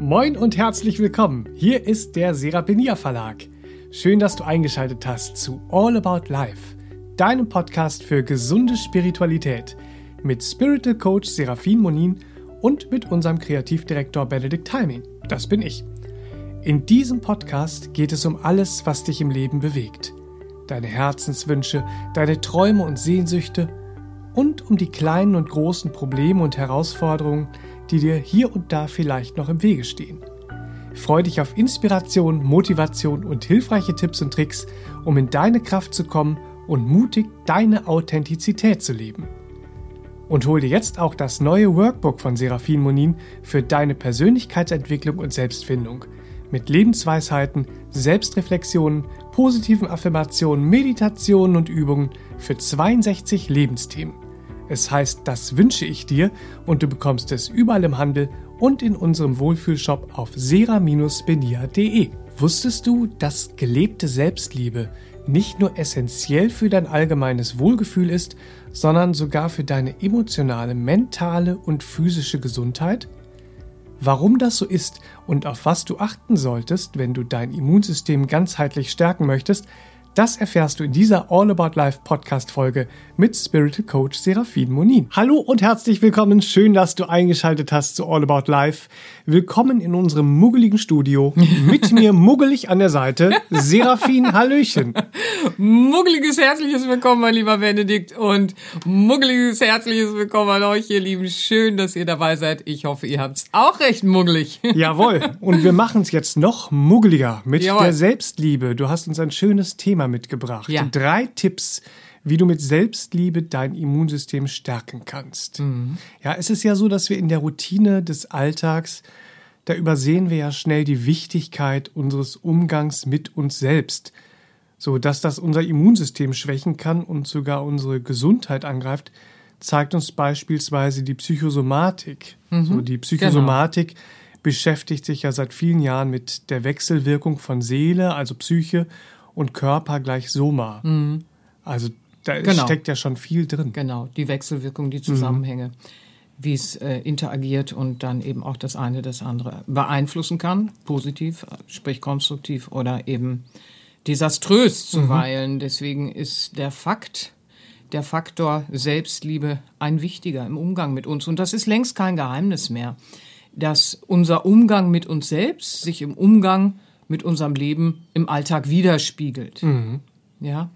Moin und herzlich willkommen. Hier ist der Serapenia Verlag. Schön, dass du eingeschaltet hast zu All About Life, deinem Podcast für gesunde Spiritualität mit Spiritual Coach Serafin Monin und mit unserem Kreativdirektor Benedikt Timing. Das bin ich. In diesem Podcast geht es um alles, was dich im Leben bewegt. Deine Herzenswünsche, deine Träume und Sehnsüchte und um die kleinen und großen Probleme und Herausforderungen, die dir hier und da vielleicht noch im Wege stehen. Freu dich auf Inspiration, Motivation und hilfreiche Tipps und Tricks, um in deine Kraft zu kommen und mutig deine Authentizität zu leben. Und hol dir jetzt auch das neue Workbook von Serafin Monin für deine Persönlichkeitsentwicklung und Selbstfindung mit Lebensweisheiten, Selbstreflexionen, positiven Affirmationen, Meditationen und Übungen für 62 Lebensthemen. Es heißt, das wünsche ich dir und du bekommst es überall im Handel und in unserem Wohlfühlshop auf sera-benia.de. Wusstest du, dass gelebte Selbstliebe nicht nur essentiell für dein allgemeines Wohlgefühl ist, sondern sogar für deine emotionale, mentale und physische Gesundheit? Warum das so ist und auf was du achten solltest, wenn du dein Immunsystem ganzheitlich stärken möchtest, das erfährst du in dieser All About Life Podcast Folge mit Spiritual Coach Serafin Monin. Hallo und herzlich willkommen. Schön, dass du eingeschaltet hast zu All About Life. Willkommen in unserem muggeligen Studio. Mit mir muggelig an der Seite Serafin Hallöchen. Muggeliges herzliches Willkommen, mein lieber Benedikt und muggeliges herzliches Willkommen an euch, ihr Lieben. Schön, dass ihr dabei seid. Ich hoffe, ihr habt's auch recht muggelig. Jawohl. Und wir machen es jetzt noch muggeliger mit Jawohl. der Selbstliebe. Du hast uns ein schönes Thema Thema mitgebracht. Ja. Drei Tipps, wie du mit Selbstliebe dein Immunsystem stärken kannst. Mhm. Ja, es ist ja so, dass wir in der Routine des Alltags, da übersehen wir ja schnell die Wichtigkeit unseres Umgangs mit uns selbst. So, dass das unser Immunsystem schwächen kann und sogar unsere Gesundheit angreift, zeigt uns beispielsweise die Psychosomatik. Mhm. So, die Psychosomatik genau. beschäftigt sich ja seit vielen Jahren mit der Wechselwirkung von Seele, also Psyche, und Körper gleich Soma. Mhm. Also da genau. steckt ja schon viel drin. Genau, die Wechselwirkung, die Zusammenhänge, mhm. wie es äh, interagiert und dann eben auch das eine das andere beeinflussen kann, positiv, sprich konstruktiv oder eben desaströs zuweilen. Mhm. Deswegen ist der Fakt, der Faktor Selbstliebe ein wichtiger im Umgang mit uns. Und das ist längst kein Geheimnis mehr, dass unser Umgang mit uns selbst sich im Umgang mit unserem Leben im Alltag widerspiegelt. Mhm. Ja?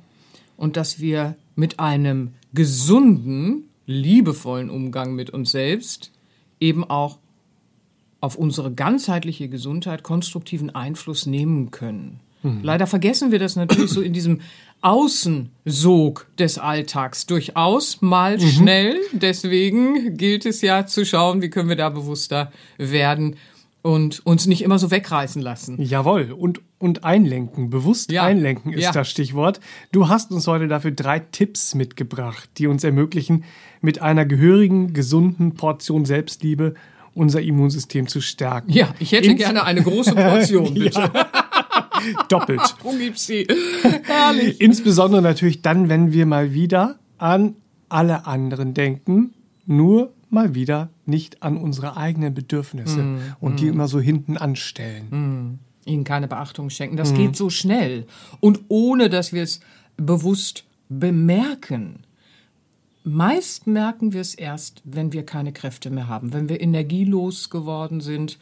Und dass wir mit einem gesunden, liebevollen Umgang mit uns selbst eben auch auf unsere ganzheitliche Gesundheit konstruktiven Einfluss nehmen können. Mhm. Leider vergessen wir das natürlich so in diesem Außensog des Alltags durchaus mal mhm. schnell. Deswegen gilt es ja zu schauen, wie können wir da bewusster werden und uns nicht immer so wegreißen lassen. Jawohl, und, und einlenken, bewusst ja. einlenken ist ja. das Stichwort. Du hast uns heute dafür drei Tipps mitgebracht, die uns ermöglichen, mit einer gehörigen, gesunden Portion Selbstliebe unser Immunsystem zu stärken. Ja, ich hätte Ins gerne eine große Portion, bitte. Doppelt. Wo gibt's sie? Herrlich. Insbesondere natürlich dann, wenn wir mal wieder an alle anderen denken, nur mal wieder nicht an unsere eigenen Bedürfnisse mm, und mm. die immer so hinten anstellen. Mm. Ihnen keine Beachtung schenken. Das geht so schnell und ohne, dass wir es bewusst bemerken. Meist merken wir es erst, wenn wir keine Kräfte mehr haben, wenn wir energielos geworden sind,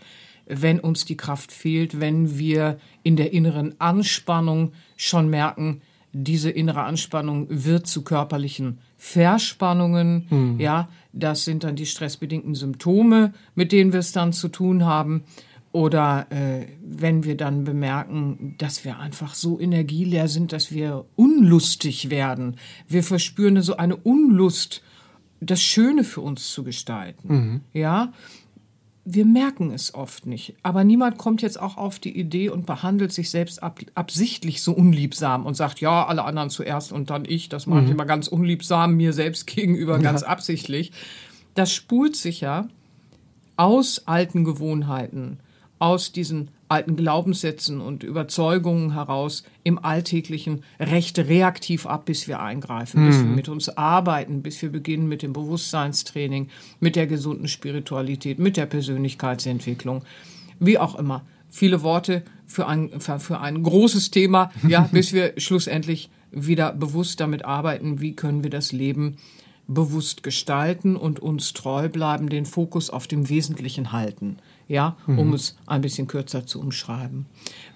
wenn uns die Kraft fehlt, wenn wir in der inneren Anspannung schon merken, diese innere Anspannung wird zu körperlichen Verspannungen, mhm. ja, das sind dann die stressbedingten Symptome, mit denen wir es dann zu tun haben. Oder äh, wenn wir dann bemerken, dass wir einfach so energieleer sind, dass wir unlustig werden. Wir verspüren so eine Unlust, das Schöne für uns zu gestalten. Mhm. Ja, wir merken es oft nicht. Aber niemand kommt jetzt auch auf die Idee und behandelt sich selbst ab, absichtlich so unliebsam und sagt, ja, alle anderen zuerst und dann ich. Das mache ich mhm. immer ganz unliebsam, mir selbst gegenüber ja. ganz absichtlich. Das spult sich ja aus alten Gewohnheiten, aus diesen alten Glaubenssätzen und Überzeugungen heraus im Alltäglichen recht reaktiv ab, bis wir eingreifen, mhm. bis wir mhm. mit uns arbeiten, bis wir beginnen mit dem Bewusstseinstraining, mit der gesunden Spiritualität, mit der Persönlichkeitsentwicklung. wie auch immer. Viele Worte für ein, für, für ein großes Thema, ja, bis wir schlussendlich wieder bewusst damit arbeiten, wie können wir das Leben bewusst gestalten und uns treu bleiben, den Fokus auf dem Wesentlichen halten, ja, um mhm. es ein bisschen kürzer zu umschreiben.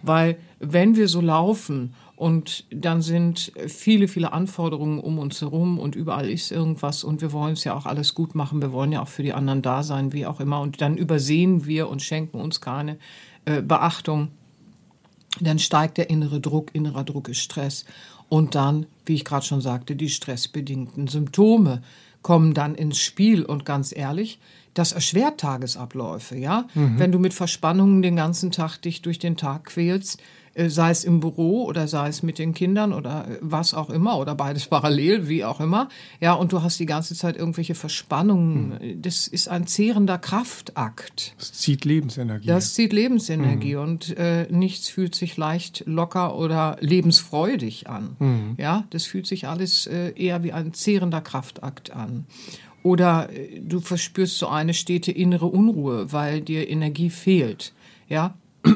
Weil wenn wir so laufen und dann sind viele, viele Anforderungen um uns herum und überall ist irgendwas und wir wollen es ja auch alles gut machen, wir wollen ja auch für die anderen da sein, wie auch immer und dann übersehen wir und schenken uns keine äh, Beachtung, dann steigt der innere Druck, innerer Druck ist Stress und dann, wie ich gerade schon sagte, die stressbedingten Symptome kommen dann ins Spiel. Und ganz ehrlich, das erschwert Tagesabläufe, ja. Mhm. Wenn du mit Verspannungen den ganzen Tag dich durch den Tag quälst, äh, sei es im Büro oder sei es mit den Kindern oder äh, was auch immer oder beides parallel, wie auch immer. Ja, und du hast die ganze Zeit irgendwelche Verspannungen. Hm. Das ist ein zehrender Kraftakt. Das zieht Lebensenergie. Das zieht Lebensenergie hm. und äh, nichts fühlt sich leicht locker oder lebensfreudig an. Hm. Ja, das fühlt sich alles äh, eher wie ein zehrender Kraftakt an. Oder äh, du verspürst so eine stete innere Unruhe, weil dir Energie fehlt. Ja,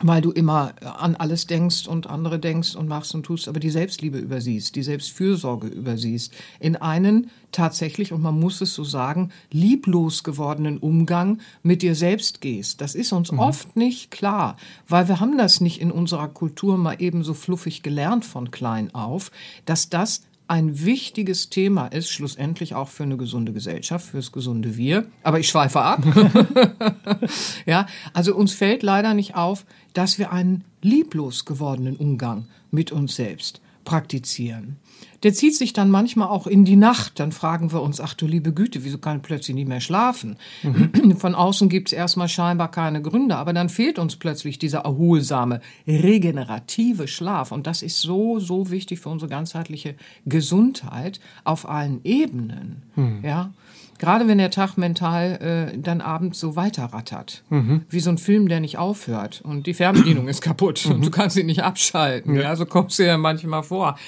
weil du immer an alles denkst und andere denkst und machst und tust, aber die Selbstliebe übersiehst, die Selbstfürsorge übersiehst, in einen tatsächlich, und man muss es so sagen, lieblos gewordenen Umgang mit dir selbst gehst. Das ist uns mhm. oft nicht klar, weil wir haben das nicht in unserer Kultur mal eben so fluffig gelernt von klein auf, dass das ein wichtiges Thema ist, schlussendlich auch für eine gesunde Gesellschaft, fürs gesunde Wir. Aber ich schweife ab. ja, also uns fällt leider nicht auf, dass wir einen lieblos gewordenen Umgang mit uns selbst praktizieren. Der zieht sich dann manchmal auch in die Nacht. Dann fragen wir uns, ach du liebe Güte, wieso kann ich plötzlich nicht mehr schlafen? Mhm. Von außen gibt es erstmal scheinbar keine Gründe, aber dann fehlt uns plötzlich dieser erholsame, regenerative Schlaf. Und das ist so, so wichtig für unsere ganzheitliche Gesundheit auf allen Ebenen. Mhm. Ja. Gerade wenn der Tag mental äh, dann abends so weiterrattert. Mhm. Wie so ein Film, der nicht aufhört. Und die Fernbedienung ist kaputt und du kannst sie nicht abschalten. Ja. ja, so kommst du ja manchmal vor.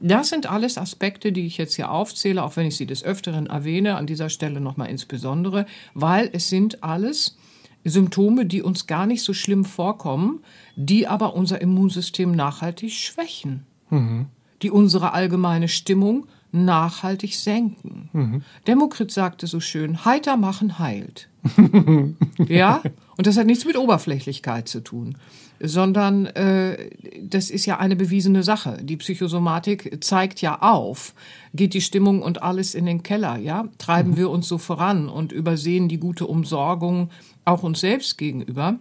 Das sind alles Aspekte, die ich jetzt hier aufzähle, auch wenn ich sie des Öfteren erwähne, an dieser Stelle nochmal insbesondere, weil es sind alles Symptome, die uns gar nicht so schlimm vorkommen, die aber unser Immunsystem nachhaltig schwächen, mhm. die unsere allgemeine Stimmung nachhaltig senken. Mhm. Demokrit sagte so schön, heiter machen heilt. ja, und das hat nichts mit Oberflächlichkeit zu tun, sondern äh, das ist ja eine bewiesene Sache. Die Psychosomatik zeigt ja auf, geht die Stimmung und alles in den Keller, ja, treiben mhm. wir uns so voran und übersehen die gute Umsorgung auch uns selbst gegenüber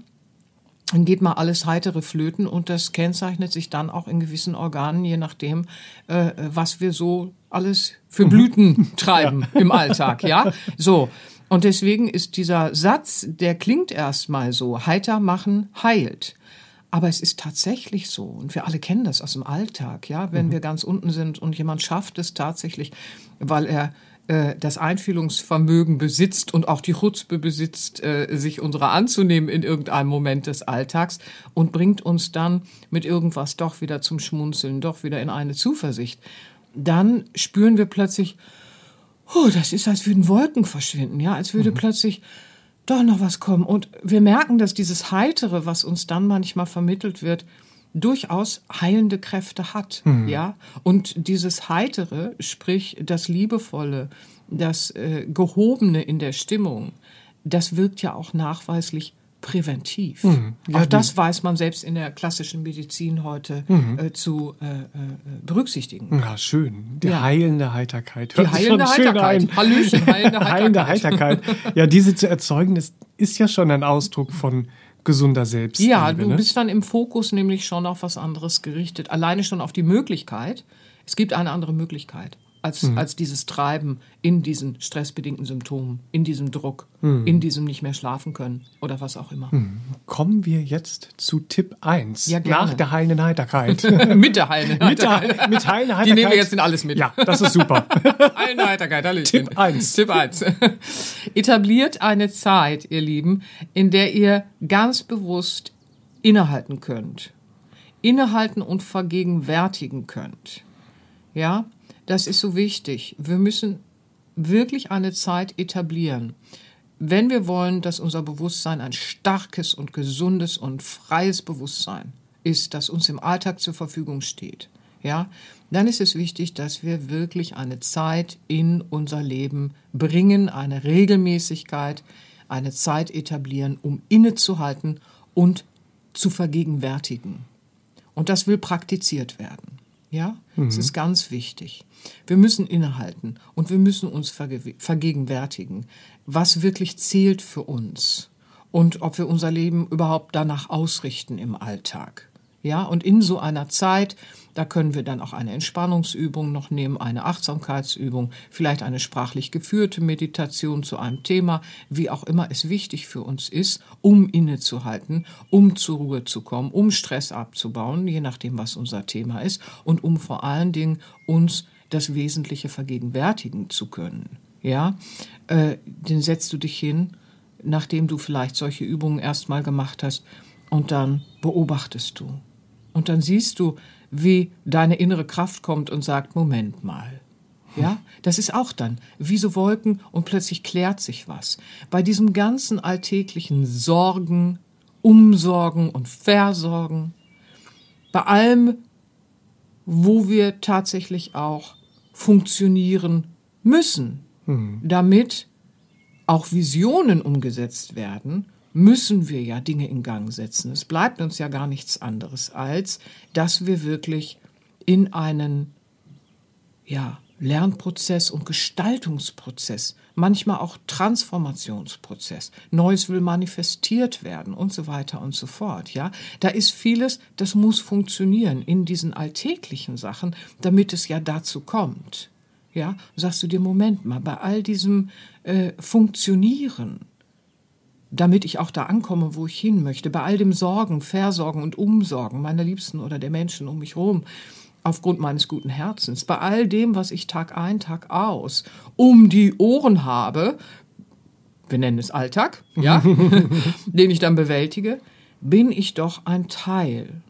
dann geht mal alles heitere Flöten und das kennzeichnet sich dann auch in gewissen Organen, je nachdem, äh, was wir so alles für Blüten treiben ja. im Alltag, ja. So. Und deswegen ist dieser Satz, der klingt erstmal so, heiter machen heilt. Aber es ist tatsächlich so, und wir alle kennen das aus dem Alltag, ja, wenn mhm. wir ganz unten sind und jemand schafft es tatsächlich, weil er äh, das Einfühlungsvermögen besitzt und auch die Chutzpe besitzt, äh, sich unserer anzunehmen in irgendeinem Moment des Alltags und bringt uns dann mit irgendwas doch wieder zum Schmunzeln, doch wieder in eine Zuversicht. Dann spüren wir plötzlich, oh, das ist, als würden Wolken verschwinden, ja, als würde mhm. plötzlich doch noch was kommen. Und wir merken, dass dieses Heitere, was uns dann manchmal vermittelt wird, durchaus heilende Kräfte hat, mhm. ja. Und dieses Heitere, sprich das Liebevolle, das äh, Gehobene in der Stimmung, das wirkt ja auch nachweislich präventiv. Mhm. Ja, auch das weiß man selbst in der klassischen Medizin heute mhm. äh, zu äh, äh berücksichtigen. Ja, schön. Die ja. heilende Heiterkeit. Hört die heilende Heiterkeit. Hallöchen, heilende Heiterkeit. heilende Heiterkeit. Ja, diese zu erzeugen, ist, ist ja schon ein Ausdruck von gesunder Selbstliebe. Ja, du ne? bist dann im Fokus nämlich schon auf was anderes gerichtet. Alleine schon auf die Möglichkeit. Es gibt eine andere Möglichkeit als, mhm. als dieses Treiben in diesen stressbedingten Symptomen, in diesem Druck, mhm. in diesem nicht mehr schlafen können oder was auch immer. Mhm. Kommen wir jetzt zu Tipp 1. Ja, nach der heilenden Heiterkeit. mit der heilenden Heiterkeit. mit, der, mit heilender Heiterkeit. Die nehmen wir jetzt in alles mit. Ja, das ist super. heilende Heiterkeit, Hallöchen. Tipp 1. Tipp 1. Etabliert eine Zeit, ihr Lieben, in der ihr ganz bewusst innehalten könnt. Innehalten und vergegenwärtigen könnt. Ja, das ist so wichtig. Wir müssen wirklich eine Zeit etablieren. wenn wir wollen, dass unser Bewusstsein ein starkes und gesundes und freies Bewusstsein ist, das uns im Alltag zur Verfügung steht, ja, dann ist es wichtig, dass wir wirklich eine Zeit in unser Leben bringen, eine Regelmäßigkeit, eine Zeit etablieren, um innezuhalten und zu vergegenwärtigen. Und das will praktiziert werden. Ja, mhm. das ist ganz wichtig. Wir müssen innehalten und wir müssen uns verge vergegenwärtigen, was wirklich zählt für uns und ob wir unser Leben überhaupt danach ausrichten im Alltag. Ja, und in so einer Zeit, da können wir dann auch eine Entspannungsübung noch nehmen, eine Achtsamkeitsübung, vielleicht eine sprachlich geführte Meditation zu einem Thema, wie auch immer es wichtig für uns ist, um innezuhalten, um zur Ruhe zu kommen, um Stress abzubauen, je nachdem, was unser Thema ist, und um vor allen Dingen uns das Wesentliche vergegenwärtigen zu können. Ja, äh, den setzt du dich hin, nachdem du vielleicht solche Übungen erstmal gemacht hast, und dann beobachtest du. Und dann siehst du, wie deine innere Kraft kommt und sagt, Moment mal. Ja, das ist auch dann wie so Wolken und plötzlich klärt sich was. Bei diesem ganzen alltäglichen Sorgen, Umsorgen und Versorgen, bei allem, wo wir tatsächlich auch funktionieren müssen, mhm. damit auch Visionen umgesetzt werden müssen wir ja Dinge in Gang setzen. Es bleibt uns ja gar nichts anderes, als dass wir wirklich in einen ja, Lernprozess und Gestaltungsprozess, manchmal auch Transformationsprozess. Neues will manifestiert werden und so weiter und so fort. Ja, da ist vieles, das muss funktionieren in diesen alltäglichen Sachen, damit es ja dazu kommt. Ja, sagst du dir, Moment mal, bei all diesem äh, Funktionieren, damit ich auch da ankomme, wo ich hin möchte, bei all dem Sorgen, Versorgen und Umsorgen meiner Liebsten oder der Menschen um mich herum, aufgrund meines guten Herzens, bei all dem, was ich Tag ein, Tag aus um die Ohren habe, wir nennen es Alltag, ja, den ich dann bewältige, bin ich doch ein Teil,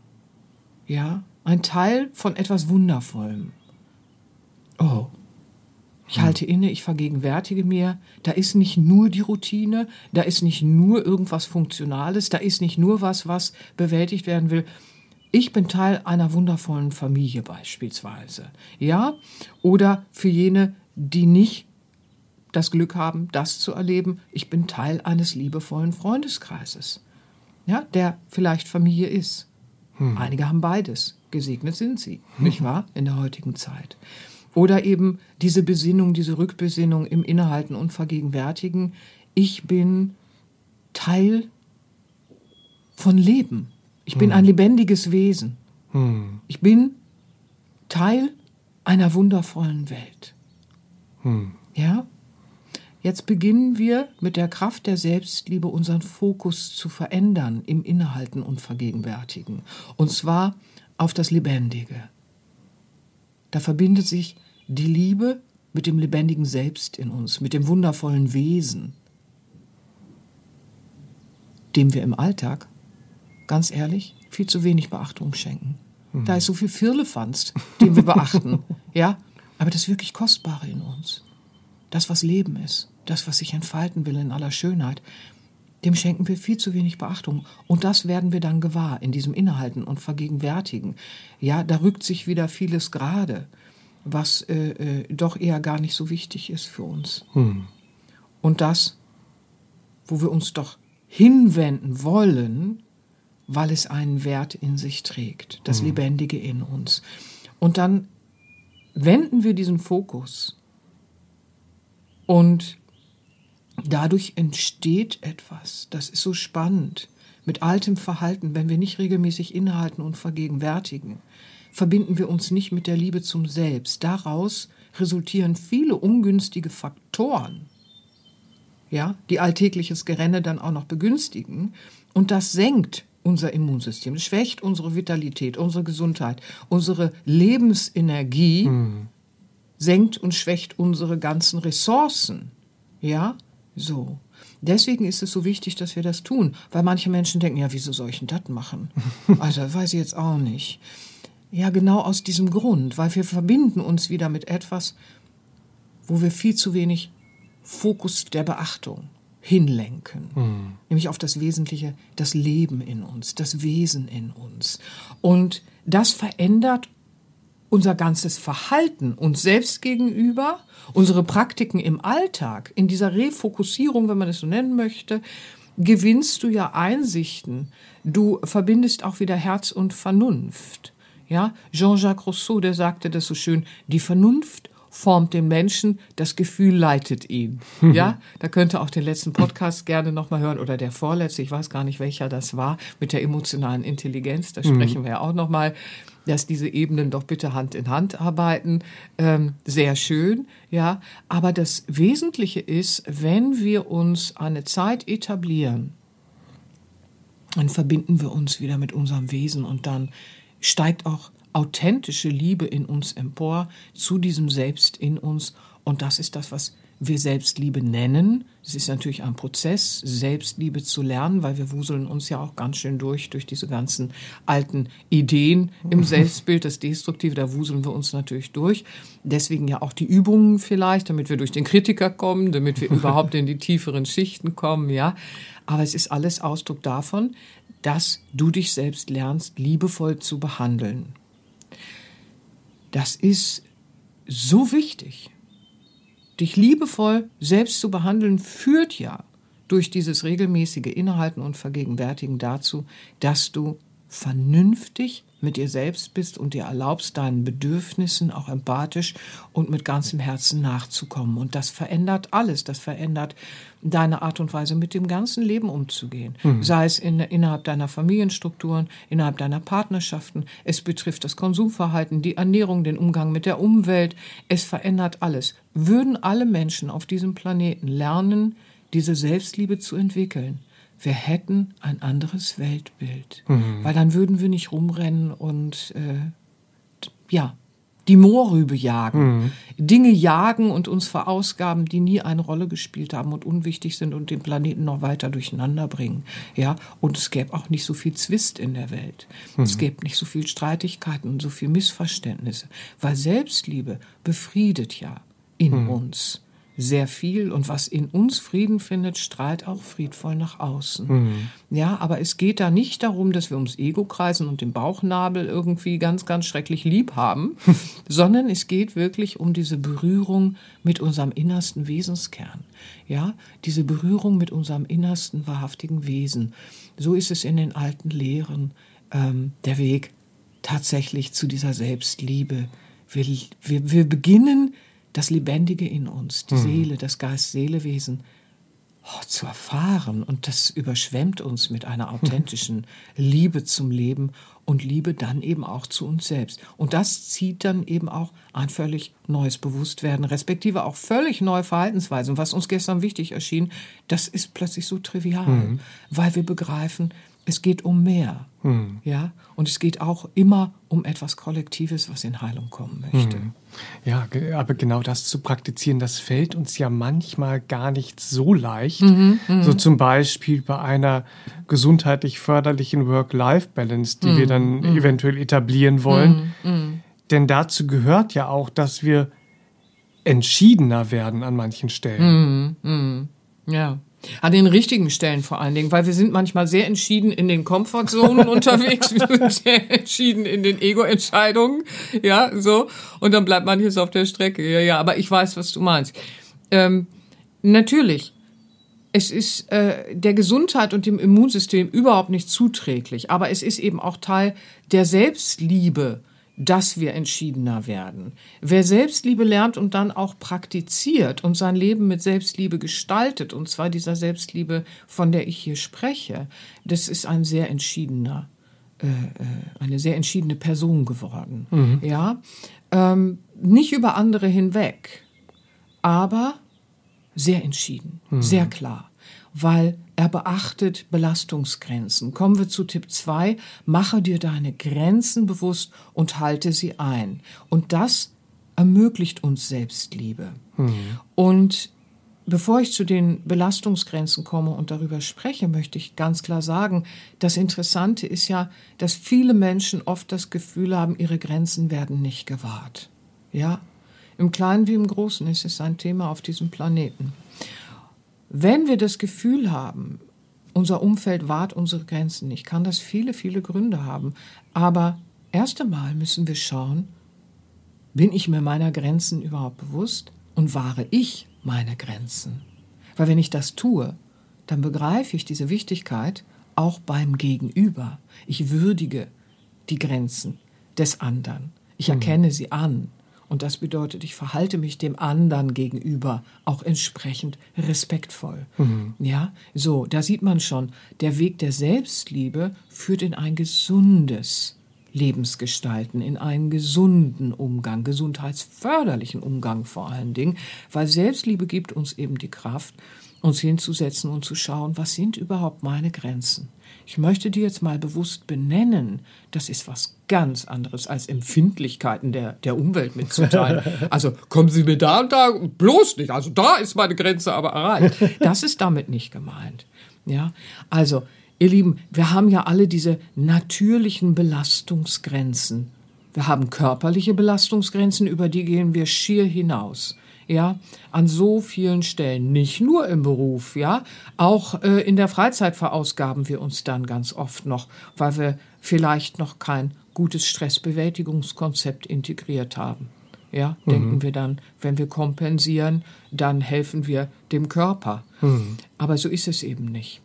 ja, ein Teil von etwas Wundervollem. Oh, ich halte inne, ich vergegenwärtige mir, da ist nicht nur die Routine, da ist nicht nur irgendwas Funktionales, da ist nicht nur was, was bewältigt werden will. Ich bin Teil einer wundervollen Familie beispielsweise. Ja? Oder für jene, die nicht das Glück haben, das zu erleben, ich bin Teil eines liebevollen Freundeskreises. Ja, der vielleicht Familie ist. Hm. Einige haben beides. Gesegnet sind sie, hm. nicht wahr? In der heutigen Zeit. Oder eben diese Besinnung, diese Rückbesinnung im Innehalten und Vergegenwärtigen. Ich bin Teil von Leben. Ich bin hm. ein lebendiges Wesen. Hm. Ich bin Teil einer wundervollen Welt. Hm. Ja? Jetzt beginnen wir mit der Kraft der Selbstliebe unseren Fokus zu verändern im Innehalten und Vergegenwärtigen. Und zwar auf das Lebendige. Da verbindet sich die Liebe mit dem lebendigen Selbst in uns, mit dem wundervollen Wesen, dem wir im Alltag, ganz ehrlich, viel zu wenig Beachtung schenken. Mhm. Da ist so viel Firlefanz, den wir beachten, ja, aber das wirklich Kostbare in uns, das, was Leben ist, das, was sich entfalten will in aller Schönheit, dem schenken wir viel zu wenig Beachtung. Und das werden wir dann gewahr in diesem Innehalten und Vergegenwärtigen. Ja, da rückt sich wieder vieles gerade was äh, äh, doch eher gar nicht so wichtig ist für uns. Hm. Und das, wo wir uns doch hinwenden wollen, weil es einen Wert in sich trägt, das hm. Lebendige in uns. Und dann wenden wir diesen Fokus und dadurch entsteht etwas. Das ist so spannend. Mit altem Verhalten, wenn wir nicht regelmäßig innehalten und vergegenwärtigen, verbinden wir uns nicht mit der Liebe zum Selbst. Daraus resultieren viele ungünstige Faktoren, ja, die alltägliches Gerenne dann auch noch begünstigen. Und das senkt unser Immunsystem, schwächt unsere Vitalität, unsere Gesundheit, unsere Lebensenergie, mhm. senkt und schwächt unsere ganzen Ressourcen. Ja, so. Deswegen ist es so wichtig, dass wir das tun, weil manche Menschen denken, ja, wieso soll ich denn das machen? Also, weiß ich jetzt auch nicht. Ja, genau aus diesem Grund, weil wir verbinden uns wieder mit etwas, wo wir viel zu wenig Fokus der Beachtung hinlenken, mhm. nämlich auf das Wesentliche, das Leben in uns, das Wesen in uns. Und das verändert unser ganzes Verhalten uns selbst gegenüber, unsere Praktiken im Alltag, in dieser Refokussierung, wenn man es so nennen möchte, gewinnst du ja Einsichten. Du verbindest auch wieder Herz und Vernunft. Ja, Jean-Jacques Rousseau, der sagte das so schön, die Vernunft formt den Menschen, das Gefühl leitet ihn. Ja, da könnte auch den letzten Podcast gerne nochmal hören oder der vorletzte, ich weiß gar nicht, welcher das war, mit der emotionalen Intelligenz, da sprechen mhm. wir ja auch nochmal dass diese Ebenen doch bitte Hand in Hand arbeiten. Ähm, sehr schön, ja. Aber das Wesentliche ist, wenn wir uns eine Zeit etablieren, dann verbinden wir uns wieder mit unserem Wesen und dann steigt auch authentische Liebe in uns empor, zu diesem Selbst in uns. Und das ist das, was wir Selbstliebe nennen. Es ist natürlich ein Prozess, Selbstliebe zu lernen, weil wir wuseln uns ja auch ganz schön durch, durch diese ganzen alten Ideen im Selbstbild, das Destruktive, da wuseln wir uns natürlich durch. Deswegen ja auch die Übungen vielleicht, damit wir durch den Kritiker kommen, damit wir überhaupt in die tieferen Schichten kommen, ja. Aber es ist alles Ausdruck davon, dass du dich selbst lernst, liebevoll zu behandeln. Das ist so wichtig dich liebevoll selbst zu behandeln, führt ja durch dieses regelmäßige Innehalten und Vergegenwärtigen dazu, dass du vernünftig mit dir selbst bist und dir erlaubst, deinen Bedürfnissen auch empathisch und mit ganzem Herzen nachzukommen. Und das verändert alles. Das verändert deine Art und Weise, mit dem ganzen Leben umzugehen. Mhm. Sei es in, innerhalb deiner Familienstrukturen, innerhalb deiner Partnerschaften. Es betrifft das Konsumverhalten, die Ernährung, den Umgang mit der Umwelt. Es verändert alles. Würden alle Menschen auf diesem Planeten lernen, diese Selbstliebe zu entwickeln, wir hätten ein anderes Weltbild. Mhm. Weil dann würden wir nicht rumrennen und äh, ja, die Moorrübe jagen, mhm. Dinge jagen und uns verausgaben, die nie eine Rolle gespielt haben und unwichtig sind und den Planeten noch weiter durcheinander bringen. Ja, und es gäbe auch nicht so viel Zwist in der Welt. Mhm. Es gäbe nicht so viel Streitigkeiten und so viel Missverständnisse, weil Selbstliebe befriedet ja in mhm. uns sehr viel und was in uns Frieden findet, strahlt auch friedvoll nach außen. Mhm. Ja, aber es geht da nicht darum, dass wir ums Ego kreisen und den Bauchnabel irgendwie ganz, ganz schrecklich lieb haben, sondern es geht wirklich um diese Berührung mit unserem innersten Wesenskern. Ja, diese Berührung mit unserem innersten wahrhaftigen Wesen. So ist es in den alten Lehren ähm, der Weg tatsächlich zu dieser Selbstliebe. Wir, wir, wir beginnen das Lebendige in uns, die mhm. Seele, das Geist-Seele-Wesen oh, zu erfahren. Und das überschwemmt uns mit einer authentischen Liebe zum Leben und Liebe dann eben auch zu uns selbst. Und das zieht dann eben auch ein völlig neues Bewusstwerden, respektive auch völlig neue Verhaltensweisen. Was uns gestern wichtig erschien, das ist plötzlich so trivial, mhm. weil wir begreifen, es geht um mehr. Hm. Ja, und es geht auch immer um etwas Kollektives, was in Heilung kommen möchte. Hm. Ja, aber genau das zu praktizieren, das fällt uns ja manchmal gar nicht so leicht. Mhm, mh. So zum Beispiel bei einer gesundheitlich förderlichen Work-Life-Balance, die mhm, wir dann mhm. eventuell etablieren wollen. Mhm, mhm. Denn dazu gehört ja auch, dass wir entschiedener werden an manchen Stellen. Mhm, ja. An den richtigen Stellen vor allen Dingen, weil wir sind manchmal sehr entschieden in den Komfortzonen unterwegs, wir sind sehr entschieden in den Ego-Entscheidungen, ja, so. Und dann bleibt manches auf der Strecke, ja, ja, aber ich weiß, was du meinst. Ähm, natürlich, es ist äh, der Gesundheit und dem Immunsystem überhaupt nicht zuträglich, aber es ist eben auch Teil der Selbstliebe, dass wir entschiedener werden. Wer Selbstliebe lernt und dann auch praktiziert und sein Leben mit Selbstliebe gestaltet, und zwar dieser Selbstliebe, von der ich hier spreche, das ist ein sehr entschiedener, äh, äh eine sehr entschiedene Person geworden. Mhm. Ja, ähm, nicht über andere hinweg, aber sehr entschieden, mhm. sehr klar weil er beachtet Belastungsgrenzen. Kommen wir zu Tipp 2. Mache dir deine Grenzen bewusst und halte sie ein. Und das ermöglicht uns Selbstliebe. Mhm. Und Bevor ich zu den Belastungsgrenzen komme und darüber spreche, möchte ich ganz klar sagen, das Interessante ist ja, dass viele Menschen oft das Gefühl haben, ihre Grenzen werden nicht gewahrt. Ja, im Kleinen wie im Großen ist es ein Thema auf diesem Planeten. Wenn wir das Gefühl haben, unser Umfeld wahrt unsere Grenzen nicht, kann das viele, viele Gründe haben. Aber erst einmal müssen wir schauen, bin ich mir meiner Grenzen überhaupt bewusst und wahre ich meine Grenzen? Weil wenn ich das tue, dann begreife ich diese Wichtigkeit auch beim Gegenüber. Ich würdige die Grenzen des anderen. Ich mhm. erkenne sie an. Und das bedeutet, ich verhalte mich dem anderen gegenüber auch entsprechend respektvoll. Mhm. Ja, so, da sieht man schon, der Weg der Selbstliebe führt in ein gesundes Lebensgestalten, in einen gesunden Umgang, gesundheitsförderlichen Umgang vor allen Dingen, weil Selbstliebe gibt uns eben die Kraft, uns hinzusetzen und zu schauen, was sind überhaupt meine Grenzen. Ich möchte die jetzt mal bewusst benennen. Das ist was ganz anderes als Empfindlichkeiten der, der Umwelt mitzuteilen. Also kommen Sie mir da und da bloß nicht. Also da ist meine Grenze aber erreicht. Das ist damit nicht gemeint. Ja, also Ihr Lieben, wir haben ja alle diese natürlichen Belastungsgrenzen. Wir haben körperliche Belastungsgrenzen, über die gehen wir schier hinaus. Ja, an so vielen Stellen, nicht nur im Beruf, ja, auch äh, in der Freizeit verausgaben wir uns dann ganz oft noch, weil wir vielleicht noch kein gutes Stressbewältigungskonzept integriert haben. Ja, mhm. denken wir dann, wenn wir kompensieren, dann helfen wir dem Körper. Mhm. Aber so ist es eben nicht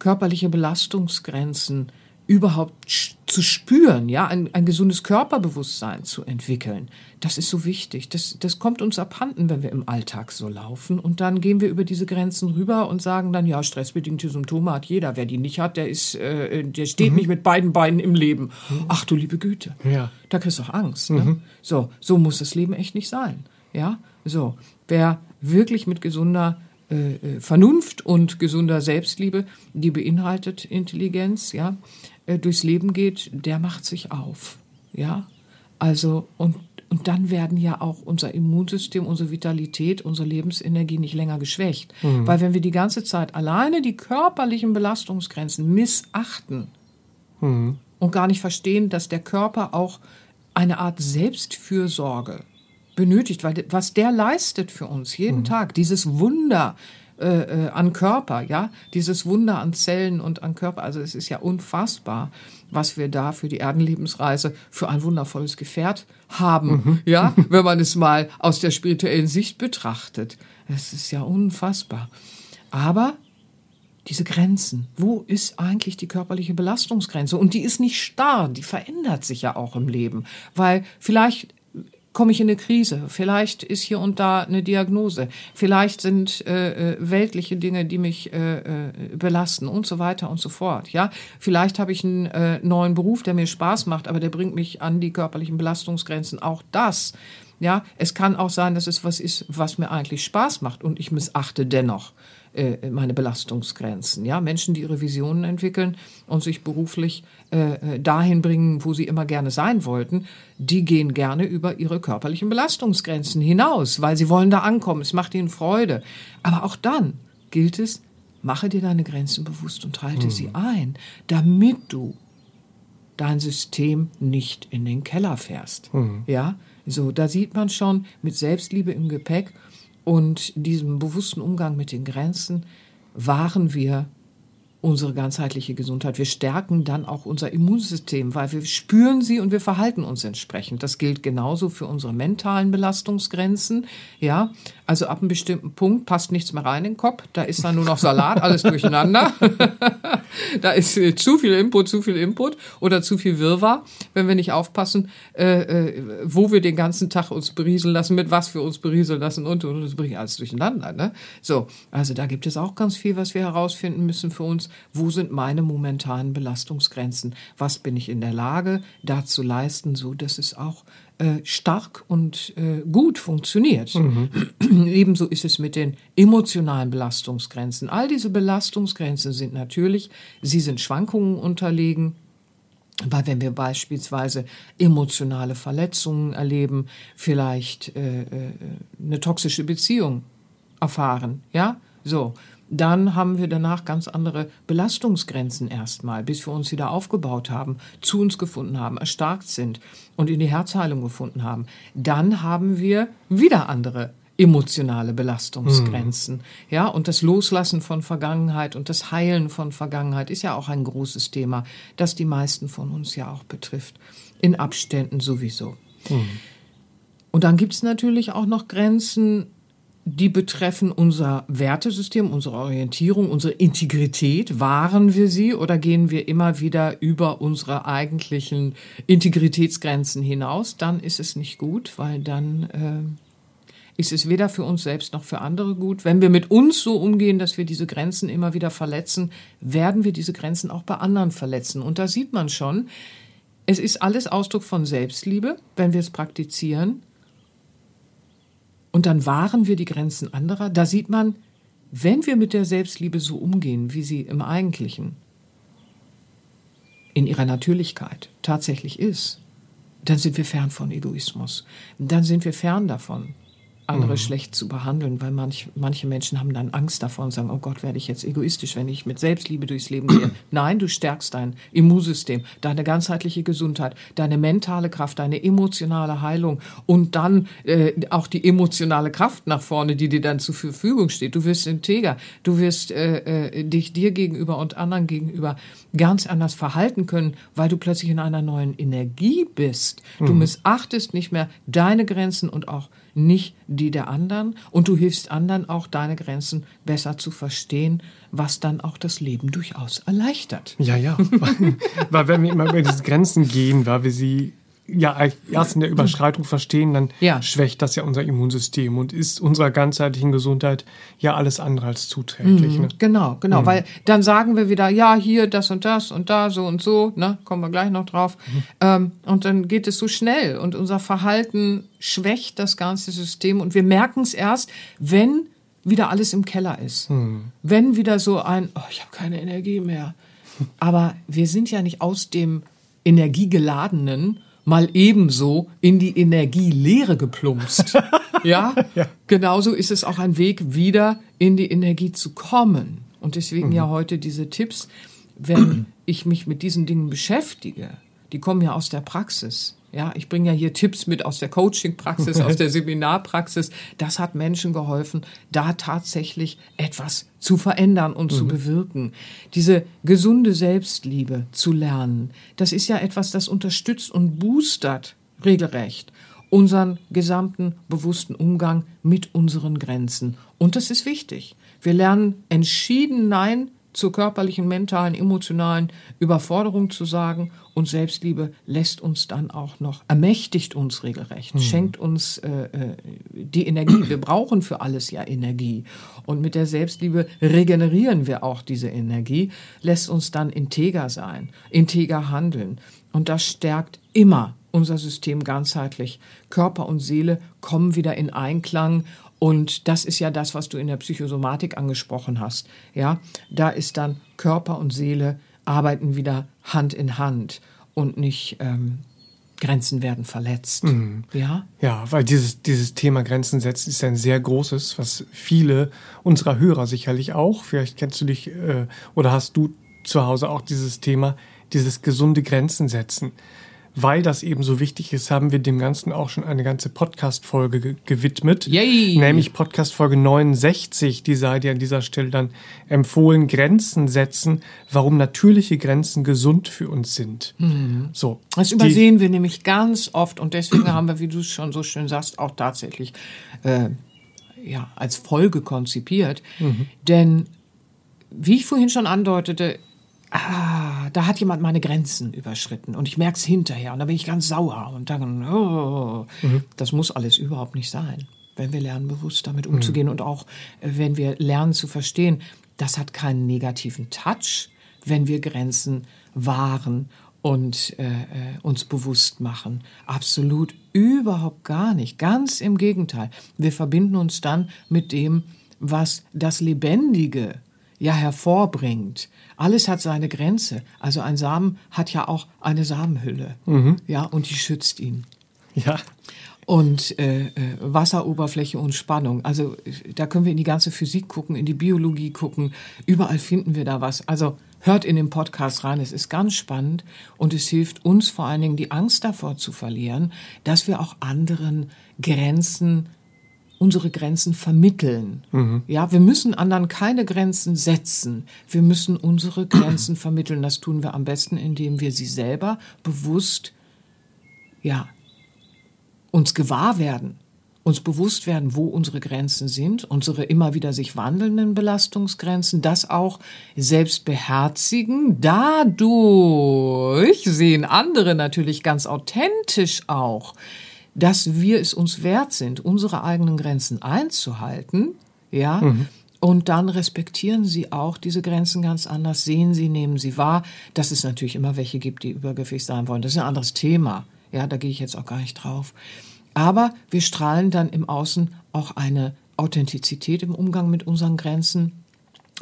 körperliche Belastungsgrenzen überhaupt zu spüren, ja, ein, ein gesundes Körperbewusstsein zu entwickeln. Das ist so wichtig. Das, das kommt uns abhanden, wenn wir im Alltag so laufen. Und dann gehen wir über diese Grenzen rüber und sagen dann, ja, stressbedingte Symptome hat jeder. Wer die nicht hat, der ist, äh, der steht mhm. nicht mit beiden Beinen im Leben. Mhm. Ach du liebe Güte. Ja. Da kriegst du auch Angst. Ne? Mhm. So, so muss das Leben echt nicht sein. Ja, so. Wer wirklich mit gesunder äh, äh, Vernunft und gesunder Selbstliebe, die beinhaltet Intelligenz, ja, äh, durchs Leben geht, der macht sich auf, ja. Also und und dann werden ja auch unser Immunsystem, unsere Vitalität, unsere Lebensenergie nicht länger geschwächt. Mhm. Weil wenn wir die ganze Zeit alleine die körperlichen Belastungsgrenzen missachten mhm. und gar nicht verstehen, dass der Körper auch eine Art Selbstfürsorge benötigt, weil was der leistet für uns jeden mhm. Tag, dieses Wunder äh, äh, an Körper, ja, dieses Wunder an Zellen und an Körper, also es ist ja unfassbar, was wir da für die Erdenlebensreise für ein wundervolles Gefährt haben, mhm. ja, wenn man es mal aus der spirituellen Sicht betrachtet. Es ist ja unfassbar. Aber diese Grenzen. Wo ist eigentlich die körperliche Belastungsgrenze? Und die ist nicht starr, die verändert sich ja auch im Leben. Weil vielleicht komme ich in eine Krise, vielleicht ist hier und da eine Diagnose, vielleicht sind äh, äh, weltliche Dinge, die mich äh, äh, belasten und so weiter und so fort. Ja, vielleicht habe ich einen äh, neuen Beruf, der mir Spaß macht, aber der bringt mich an die körperlichen Belastungsgrenzen. Auch das. Ja, es kann auch sein, dass es was ist, was mir eigentlich Spaß macht und ich missachte dennoch äh, meine Belastungsgrenzen. Ja, Menschen, die ihre Visionen entwickeln und sich beruflich äh, äh, dahin bringen, wo sie immer gerne sein wollten, die gehen gerne über ihre körperlichen Belastungsgrenzen hinaus, weil sie wollen da ankommen. Es macht ihnen Freude. Aber auch dann gilt es, mache dir deine Grenzen bewusst und halte mhm. sie ein, damit du dein System nicht in den Keller fährst. Mhm. Ja, so, da sieht man schon mit Selbstliebe im Gepäck und diesem bewussten Umgang mit den Grenzen wahren wir unsere ganzheitliche Gesundheit. Wir stärken dann auch unser Immunsystem, weil wir spüren sie und wir verhalten uns entsprechend. Das gilt genauso für unsere mentalen Belastungsgrenzen. Ja, also ab einem bestimmten Punkt passt nichts mehr rein in den Kopf. Da ist dann nur noch Salat, alles durcheinander. da ist äh, zu viel Input, zu viel Input oder zu viel Wirrwarr, wenn wir nicht aufpassen, äh, äh, wo wir den ganzen Tag uns berieseln lassen, mit was wir uns berieseln lassen und, und, und das bringt alles durcheinander. Ne? So, also da gibt es auch ganz viel, was wir herausfinden müssen für uns wo sind meine momentanen Belastungsgrenzen, was bin ich in der Lage, da zu leisten, so dass es auch äh, stark und äh, gut funktioniert. Mhm. Ebenso ist es mit den emotionalen Belastungsgrenzen. All diese Belastungsgrenzen sind natürlich, sie sind Schwankungen unterlegen. Weil wenn wir beispielsweise emotionale Verletzungen erleben, vielleicht äh, äh, eine toxische Beziehung erfahren, ja, so, dann haben wir danach ganz andere Belastungsgrenzen erstmal, bis wir uns wieder aufgebaut haben, zu uns gefunden haben, erstarkt sind und in die Herzheilung gefunden haben. Dann haben wir wieder andere emotionale Belastungsgrenzen. Mhm. Ja, und das Loslassen von Vergangenheit und das Heilen von Vergangenheit ist ja auch ein großes Thema, das die meisten von uns ja auch betrifft. In Abständen sowieso. Mhm. Und dann gibt es natürlich auch noch Grenzen, die betreffen unser Wertesystem, unsere Orientierung, unsere Integrität. Wahren wir sie oder gehen wir immer wieder über unsere eigentlichen Integritätsgrenzen hinaus? Dann ist es nicht gut, weil dann äh, ist es weder für uns selbst noch für andere gut. Wenn wir mit uns so umgehen, dass wir diese Grenzen immer wieder verletzen, werden wir diese Grenzen auch bei anderen verletzen. Und da sieht man schon, es ist alles Ausdruck von Selbstliebe, wenn wir es praktizieren. Und dann wahren wir die Grenzen anderer. Da sieht man, wenn wir mit der Selbstliebe so umgehen, wie sie im Eigentlichen, in ihrer Natürlichkeit tatsächlich ist, dann sind wir fern von Egoismus. Dann sind wir fern davon, andere mhm. schlecht zu behandeln, weil manch, manche Menschen haben dann Angst davor und sagen, oh Gott, werde ich jetzt egoistisch, wenn ich mit Selbstliebe durchs Leben gehe. Nein, du stärkst dein Immunsystem, deine ganzheitliche Gesundheit, deine mentale Kraft, deine emotionale Heilung und dann äh, auch die emotionale Kraft nach vorne, die dir dann zur Verfügung steht. Du wirst integer, du wirst äh, äh, dich dir gegenüber und anderen gegenüber ganz anders verhalten können, weil du plötzlich in einer neuen Energie bist. Du mhm. missachtest nicht mehr deine Grenzen und auch nicht die der anderen und du hilfst anderen auch deine Grenzen besser zu verstehen, was dann auch das Leben durchaus erleichtert. Ja, ja. weil wenn wir immer über diese Grenzen gehen, weil wir sie ja erst in der Überschreitung verstehen, dann ja. schwächt das ja unser Immunsystem und ist unserer ganzheitlichen Gesundheit ja alles andere als zuträglich. Mhm, ne? Genau, genau, mhm. weil dann sagen wir wieder, ja, hier das und das und da so und so, ne, kommen wir gleich noch drauf. Mhm. Ähm, und dann geht es so schnell und unser Verhalten schwächt das ganze System und wir merken es erst, wenn wieder alles im Keller ist. Mhm. Wenn wieder so ein, oh, ich habe keine Energie mehr. Aber wir sind ja nicht aus dem Energiegeladenen mal ebenso in die Energielehre geplumpst. ja? ja? Genauso ist es auch ein Weg, wieder in die Energie zu kommen. Und deswegen mhm. ja heute diese Tipps, wenn ich mich mit diesen Dingen beschäftige, die kommen ja aus der Praxis. Ja, ich bringe ja hier Tipps mit aus der Coaching-Praxis, aus der Seminarpraxis. Das hat Menschen geholfen, da tatsächlich etwas zu verändern und mhm. zu bewirken. Diese gesunde Selbstliebe zu lernen, das ist ja etwas, das unterstützt und boostert regelrecht unseren gesamten bewussten Umgang mit unseren Grenzen. Und das ist wichtig. Wir lernen entschieden Nein zur körperlichen, mentalen, emotionalen Überforderung zu sagen. Und Selbstliebe lässt uns dann auch noch, ermächtigt uns regelrecht, mhm. schenkt uns äh, äh, die Energie. Wir brauchen für alles ja Energie. Und mit der Selbstliebe regenerieren wir auch diese Energie, lässt uns dann integer sein, integer handeln. Und das stärkt immer unser System ganzheitlich. Körper und Seele kommen wieder in Einklang und das ist ja das, was du in der Psychosomatik angesprochen hast. Ja, da ist dann Körper und Seele arbeiten wieder Hand in Hand und nicht ähm, Grenzen werden verletzt. Mhm. Ja? Ja, weil dieses, dieses Thema Grenzen setzen ist ein sehr großes, was viele unserer Hörer sicherlich auch, vielleicht kennst du dich äh, oder hast du zu Hause auch dieses Thema, dieses gesunde Grenzen setzen weil das eben so wichtig ist, haben wir dem Ganzen auch schon eine ganze Podcast-Folge ge gewidmet. Yay. Nämlich Podcast-Folge 69, die sei dir an dieser Stelle dann empfohlen, Grenzen setzen, warum natürliche Grenzen gesund für uns sind. Mhm. So. Das übersehen wir nämlich ganz oft und deswegen haben wir, wie du es schon so schön sagst, auch tatsächlich äh, ja, als Folge konzipiert. Mhm. Denn wie ich vorhin schon andeutete, ah, da hat jemand meine Grenzen überschritten und ich merke es hinterher und da bin ich ganz sauer und dann, oh, mhm. das muss alles überhaupt nicht sein, wenn wir lernen, bewusst damit mhm. umzugehen mhm. und auch, äh, wenn wir lernen zu verstehen, das hat keinen negativen Touch, wenn wir Grenzen wahren und äh, äh, uns bewusst machen. Absolut überhaupt gar nicht. Ganz im Gegenteil. Wir verbinden uns dann mit dem, was das Lebendige ja hervorbringt. Alles hat seine Grenze. Also ein Samen hat ja auch eine Samenhülle. Mhm. Ja, und die schützt ihn. Ja. Und äh, äh, Wasseroberfläche und Spannung. Also da können wir in die ganze Physik gucken, in die Biologie gucken. Überall finden wir da was. Also hört in den Podcast rein. Es ist ganz spannend und es hilft uns vor allen Dingen, die Angst davor zu verlieren, dass wir auch anderen Grenzen unsere Grenzen vermitteln. Mhm. Ja, wir müssen anderen keine Grenzen setzen. Wir müssen unsere Grenzen vermitteln. Das tun wir am besten, indem wir sie selber bewusst, ja, uns gewahr werden, uns bewusst werden, wo unsere Grenzen sind, unsere immer wieder sich wandelnden Belastungsgrenzen, das auch selbst beherzigen. Dadurch sehen andere natürlich ganz authentisch auch, dass wir es uns wert sind, unsere eigenen Grenzen einzuhalten, ja, mhm. Und dann respektieren sie auch diese Grenzen ganz anders, sehen sie, nehmen sie wahr, dass es natürlich immer welche gibt, die übergriffig sein wollen. Das ist ein anderes Thema. Ja, da gehe ich jetzt auch gar nicht drauf. Aber wir strahlen dann im Außen auch eine Authentizität im Umgang mit unseren Grenzen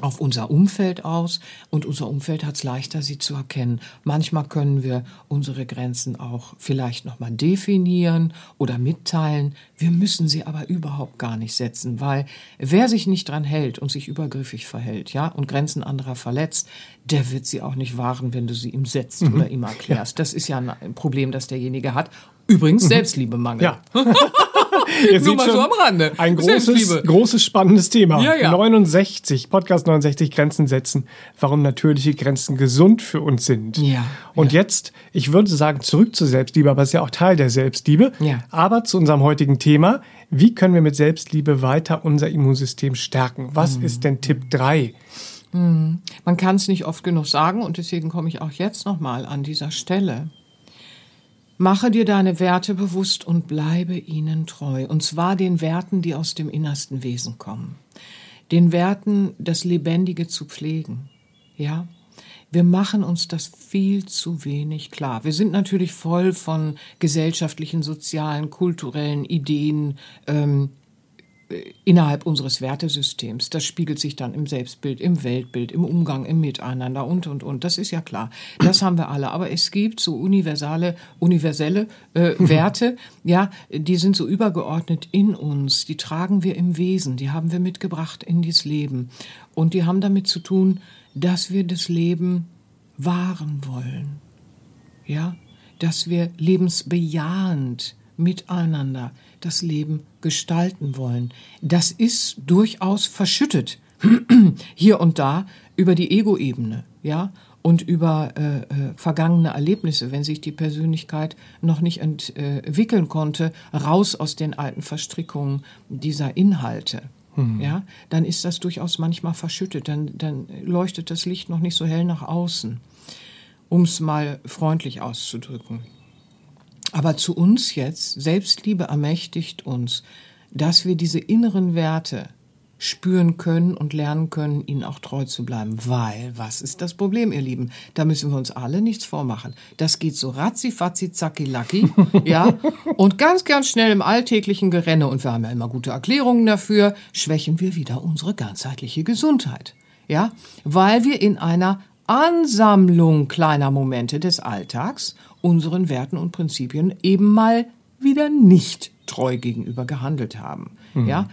auf unser Umfeld aus und unser Umfeld hat es leichter, sie zu erkennen. Manchmal können wir unsere Grenzen auch vielleicht nochmal definieren oder mitteilen. Wir müssen sie aber überhaupt gar nicht setzen, weil wer sich nicht dran hält und sich übergriffig verhält, ja, und Grenzen anderer verletzt, der wird sie auch nicht wahren, wenn du sie ihm setzt mhm. oder ihm erklärst. Ja. Das ist ja ein Problem, das derjenige hat. Übrigens. Mhm. Selbstliebemangel. Ja. Ihr Nur mal schon, so am Rande. Ein großes, großes, spannendes Thema. Ja, ja. 69, Podcast 69, Grenzen setzen, warum natürliche Grenzen gesund für uns sind. Ja, Und ja. jetzt, ich würde sagen, zurück zur Selbstliebe, aber es ist ja auch Teil der Selbstliebe. Ja. Aber zu unserem heutigen Thema, wie können wir mit Selbstliebe weiter unser Immunsystem stärken? Was mhm. ist denn Tipp 3? Mhm. Man kann es nicht oft genug sagen und deswegen komme ich auch jetzt nochmal an dieser Stelle. Mache dir deine Werte bewusst und bleibe ihnen treu, und zwar den Werten, die aus dem innersten Wesen kommen, den Werten, das Lebendige zu pflegen. Ja, wir machen uns das viel zu wenig klar. Wir sind natürlich voll von gesellschaftlichen, sozialen, kulturellen Ideen, ähm, innerhalb unseres Wertesystems. Das spiegelt sich dann im Selbstbild, im Weltbild, im Umgang, im Miteinander und, und, und. Das ist ja klar. Das haben wir alle. Aber es gibt so universale, universelle äh, Werte, ja, die sind so übergeordnet in uns. Die tragen wir im Wesen. Die haben wir mitgebracht in dieses Leben. Und die haben damit zu tun, dass wir das Leben wahren wollen. Ja, dass wir lebensbejahend miteinander das Leben gestalten wollen. Das ist durchaus verschüttet hier und da über die Ego-Ebene, ja, und über äh, äh, vergangene Erlebnisse, wenn sich die Persönlichkeit noch nicht entwickeln äh, konnte, raus aus den alten Verstrickungen dieser Inhalte. Hm. Ja, dann ist das durchaus manchmal verschüttet, dann, dann leuchtet das Licht noch nicht so hell nach außen, um es mal freundlich auszudrücken. Aber zu uns jetzt, Selbstliebe ermächtigt uns, dass wir diese inneren Werte spüren können und lernen können, ihnen auch treu zu bleiben. Weil, was ist das Problem, ihr Lieben? Da müssen wir uns alle nichts vormachen. Das geht so ratzi, fatzi, zacki, lacki, ja, und ganz, ganz schnell im alltäglichen Gerenne, und wir haben ja immer gute Erklärungen dafür, schwächen wir wieder unsere ganzheitliche Gesundheit, ja, weil wir in einer Ansammlung kleiner Momente des Alltags unseren Werten und Prinzipien eben mal wieder nicht treu gegenüber gehandelt haben. Mhm. Ja,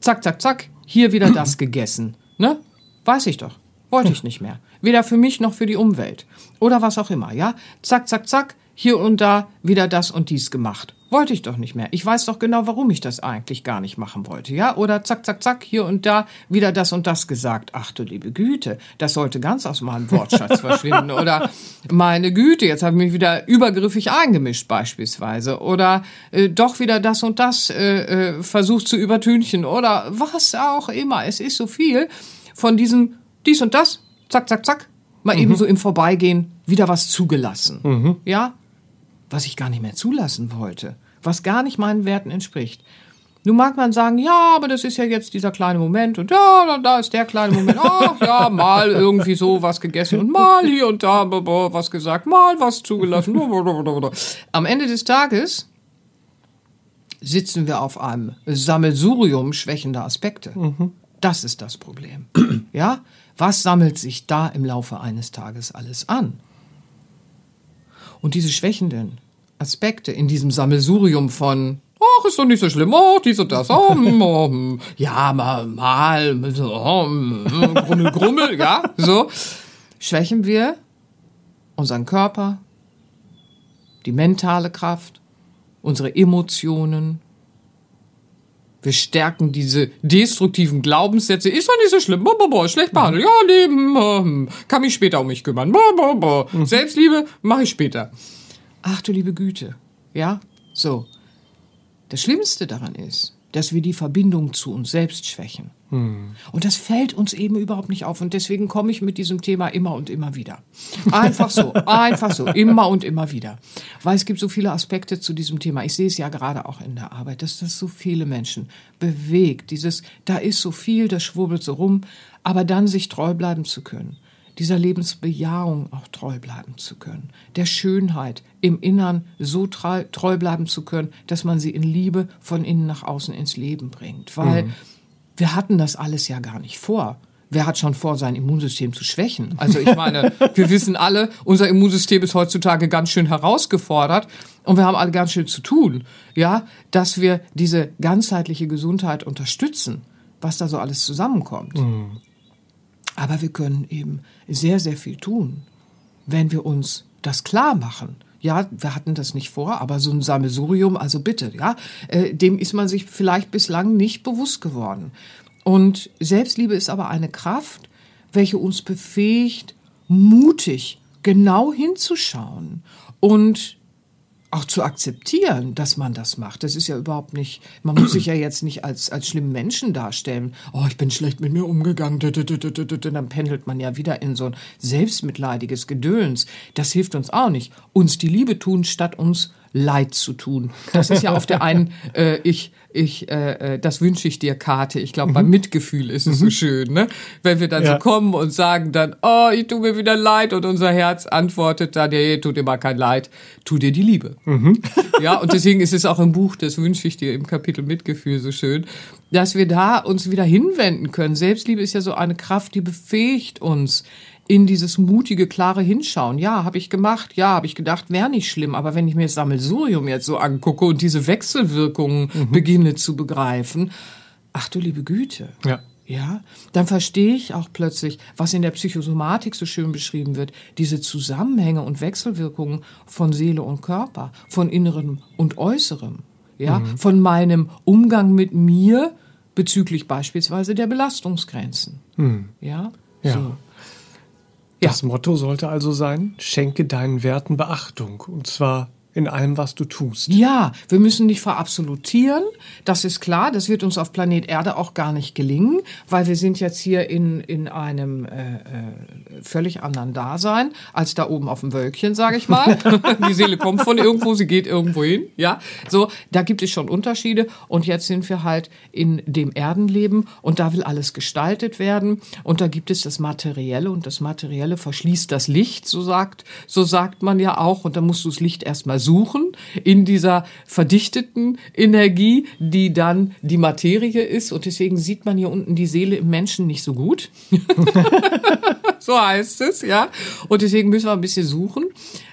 zack, zack, zack, hier wieder das gegessen. Ne? Weiß ich doch. Wollte ich nicht mehr. Weder für mich noch für die Umwelt. Oder was auch immer, ja? Zack, zack, zack, hier und da wieder das und dies gemacht. Wollte ich doch nicht mehr. Ich weiß doch genau, warum ich das eigentlich gar nicht machen wollte, ja? Oder zack, zack, zack, hier und da wieder das und das gesagt. Ach du liebe Güte, das sollte ganz aus meinem Wortschatz verschwinden. Oder meine Güte, jetzt habe ich mich wieder übergriffig eingemischt beispielsweise. Oder äh, doch wieder das und das äh, äh, versucht zu übertünchen. Oder was auch immer. Es ist so viel von diesem dies und das, zack, zack, zack, mal mhm. eben so im Vorbeigehen wieder was zugelassen. Mhm. Ja, was ich gar nicht mehr zulassen wollte, was gar nicht meinen Werten entspricht. Nun mag man sagen, ja, aber das ist ja jetzt dieser kleine Moment und ja, da, ist der kleine Moment. Ach ja, mal irgendwie so was gegessen und mal hier und da was gesagt, mal was zugelassen. Am Ende des Tages sitzen wir auf einem Sammelsurium schwächender Aspekte. Mhm. Das ist das Problem. Ja, was sammelt sich da im Laufe eines Tages alles an? Und diese schwächenden Aspekte in diesem Sammelsurium von ach, ist doch nicht so schlimm, ach, dies und das, oh, oh ja, mal, mal, oh, hm, grummel, grummel, ja, so, schwächen wir unseren Körper, die mentale Kraft, unsere Emotionen, wir stärken diese destruktiven Glaubenssätze. Ist doch nicht so schlimm. Boah, boah, boah, schlecht behandelt. Ja, leben. hm, Kann mich später um mich kümmern. Boah, boah, boah. Selbstliebe mache ich später. Ach du liebe Güte. Ja, so. Das Schlimmste daran ist, dass wir die Verbindung zu uns selbst schwächen. Und das fällt uns eben überhaupt nicht auf. Und deswegen komme ich mit diesem Thema immer und immer wieder. Einfach so, einfach so, immer und immer wieder. Weil es gibt so viele Aspekte zu diesem Thema. Ich sehe es ja gerade auch in der Arbeit, dass das so viele Menschen bewegt. Dieses, da ist so viel, das schwurbelt so rum, aber dann sich treu bleiben zu können. Dieser Lebensbejahung auch treu bleiben zu können. Der Schönheit im Innern so treu, treu bleiben zu können, dass man sie in Liebe von innen nach außen ins Leben bringt. Weil wir hatten das alles ja gar nicht vor. Wer hat schon vor, sein Immunsystem zu schwächen? Also ich meine, wir wissen alle, unser Immunsystem ist heutzutage ganz schön herausgefordert und wir haben alle ganz schön zu tun, ja, dass wir diese ganzheitliche Gesundheit unterstützen, was da so alles zusammenkommt. Aber wir können eben sehr, sehr viel tun, wenn wir uns das klar machen. Ja, wir hatten das nicht vor, aber so ein Sammelsurium, also bitte, ja, äh, dem ist man sich vielleicht bislang nicht bewusst geworden. Und Selbstliebe ist aber eine Kraft, welche uns befähigt, mutig genau hinzuschauen und auch zu akzeptieren, dass man das macht. Das ist ja überhaupt nicht, man muss sich ja jetzt nicht als, als schlimmen Menschen darstellen. Oh, ich bin schlecht mit mir umgegangen. dü. Dann pendelt man ja wieder in so ein selbstmitleidiges Gedöns. Das hilft uns auch nicht. Uns die Liebe tun, statt uns Leid zu tun. Das ist ja auf der einen, äh, ich, ich, äh, äh, das wünsche ich dir, Karte. Ich glaube, beim Mitgefühl ist es so schön, ne? Wenn wir dann Ja. so kommen und sagen dann, oh, ich tue mir wieder leid und unser Herz antwortet dann, nee, tut dir mal kein Leid, tu dir die Liebe. Ja, und deswegen ist es auch im Buch, das wünsche ich dir im Kapitel Mitgefühl so schön, dass wir da uns wieder hinwenden können. Selbstliebe ist ja so eine Kraft, die befähigt uns in dieses mutige, klare Hinschauen. Ja, habe ich gemacht. Ja, habe ich gedacht, wäre nicht schlimm. Aber wenn ich mir das Sammelsurium jetzt so angucke und diese Wechselwirkungen beginne zu begreifen, ach du liebe Güte. Ja. Ja, dann verstehe ich auch plötzlich, was in der Psychosomatik so schön beschrieben wird, diese Zusammenhänge und Wechselwirkungen von Seele und Körper, von Innerem und Äußerem, ja, von meinem Umgang mit mir bezüglich beispielsweise der Belastungsgrenzen. Ja, Ja. so. Das Motto sollte also sein, schenke deinen Werten Beachtung. Und zwar in allem, was du tust. Ja, wir müssen nicht verabsolutieren. Das ist klar. Das wird uns auf Planet Erde auch gar nicht gelingen, weil wir sind jetzt hier in, in einem äh, äh, völlig anderen Dasein als da oben auf dem Wölkchen, sage ich mal. Die Seele kommt von irgendwo, sie geht irgendwo hin. Ja, so, da gibt es schon Unterschiede. Und jetzt sind wir halt in dem Erdenleben und da will alles gestaltet werden. Und da gibt es das Materielle und das Materielle verschließt das Licht, so sagt, so sagt man ja auch. Und da musst du das Licht erstmal suchen in dieser verdichteten Energie, die dann die Materie ist. Und deswegen sieht man hier unten die Seele im Menschen nicht so gut. so heißt es, ja. Und deswegen müssen wir ein bisschen suchen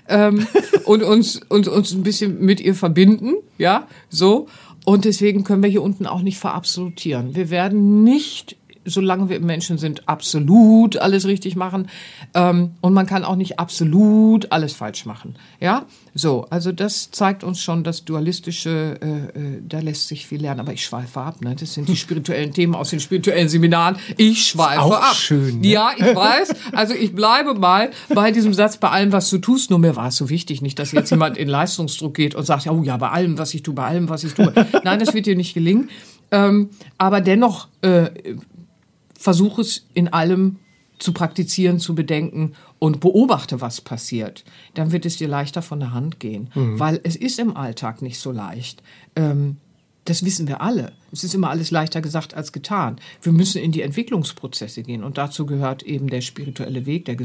ähm, und uns, uns, uns ein bisschen mit ihr verbinden, ja, so. Und deswegen können wir hier unten auch nicht verabsolutieren. Wir werden nicht, solange wir Menschen sind, absolut alles richtig machen. Ähm, und man kann auch nicht absolut alles falsch machen, ja. So, also das zeigt uns schon das dualistische, äh, äh, da lässt sich viel lernen. Aber ich schweife ab, ne? Das sind die spirituellen Themen aus den spirituellen Seminaren. Ich schweife Auch ab. schön, ne? Ja, ich weiß. Also ich bleibe mal bei diesem Satz, bei allem, was du tust. Nur mir war es so wichtig, nicht, dass jetzt jemand in Leistungsdruck geht und sagt, oh ja, bei allem, was ich tue, bei allem, was ich tue. Nein, das wird dir nicht gelingen. Ähm, aber dennoch äh, versuche es in allem zu praktizieren, zu bedenken und beobachte, was passiert. Dann wird es dir leichter von der Hand gehen. Weil es ist im Alltag nicht so leicht. Ähm, das wissen wir alle. Es ist immer alles leichter gesagt als getan. Wir müssen in die Entwicklungsprozesse gehen und dazu gehört eben der spirituelle Weg, der,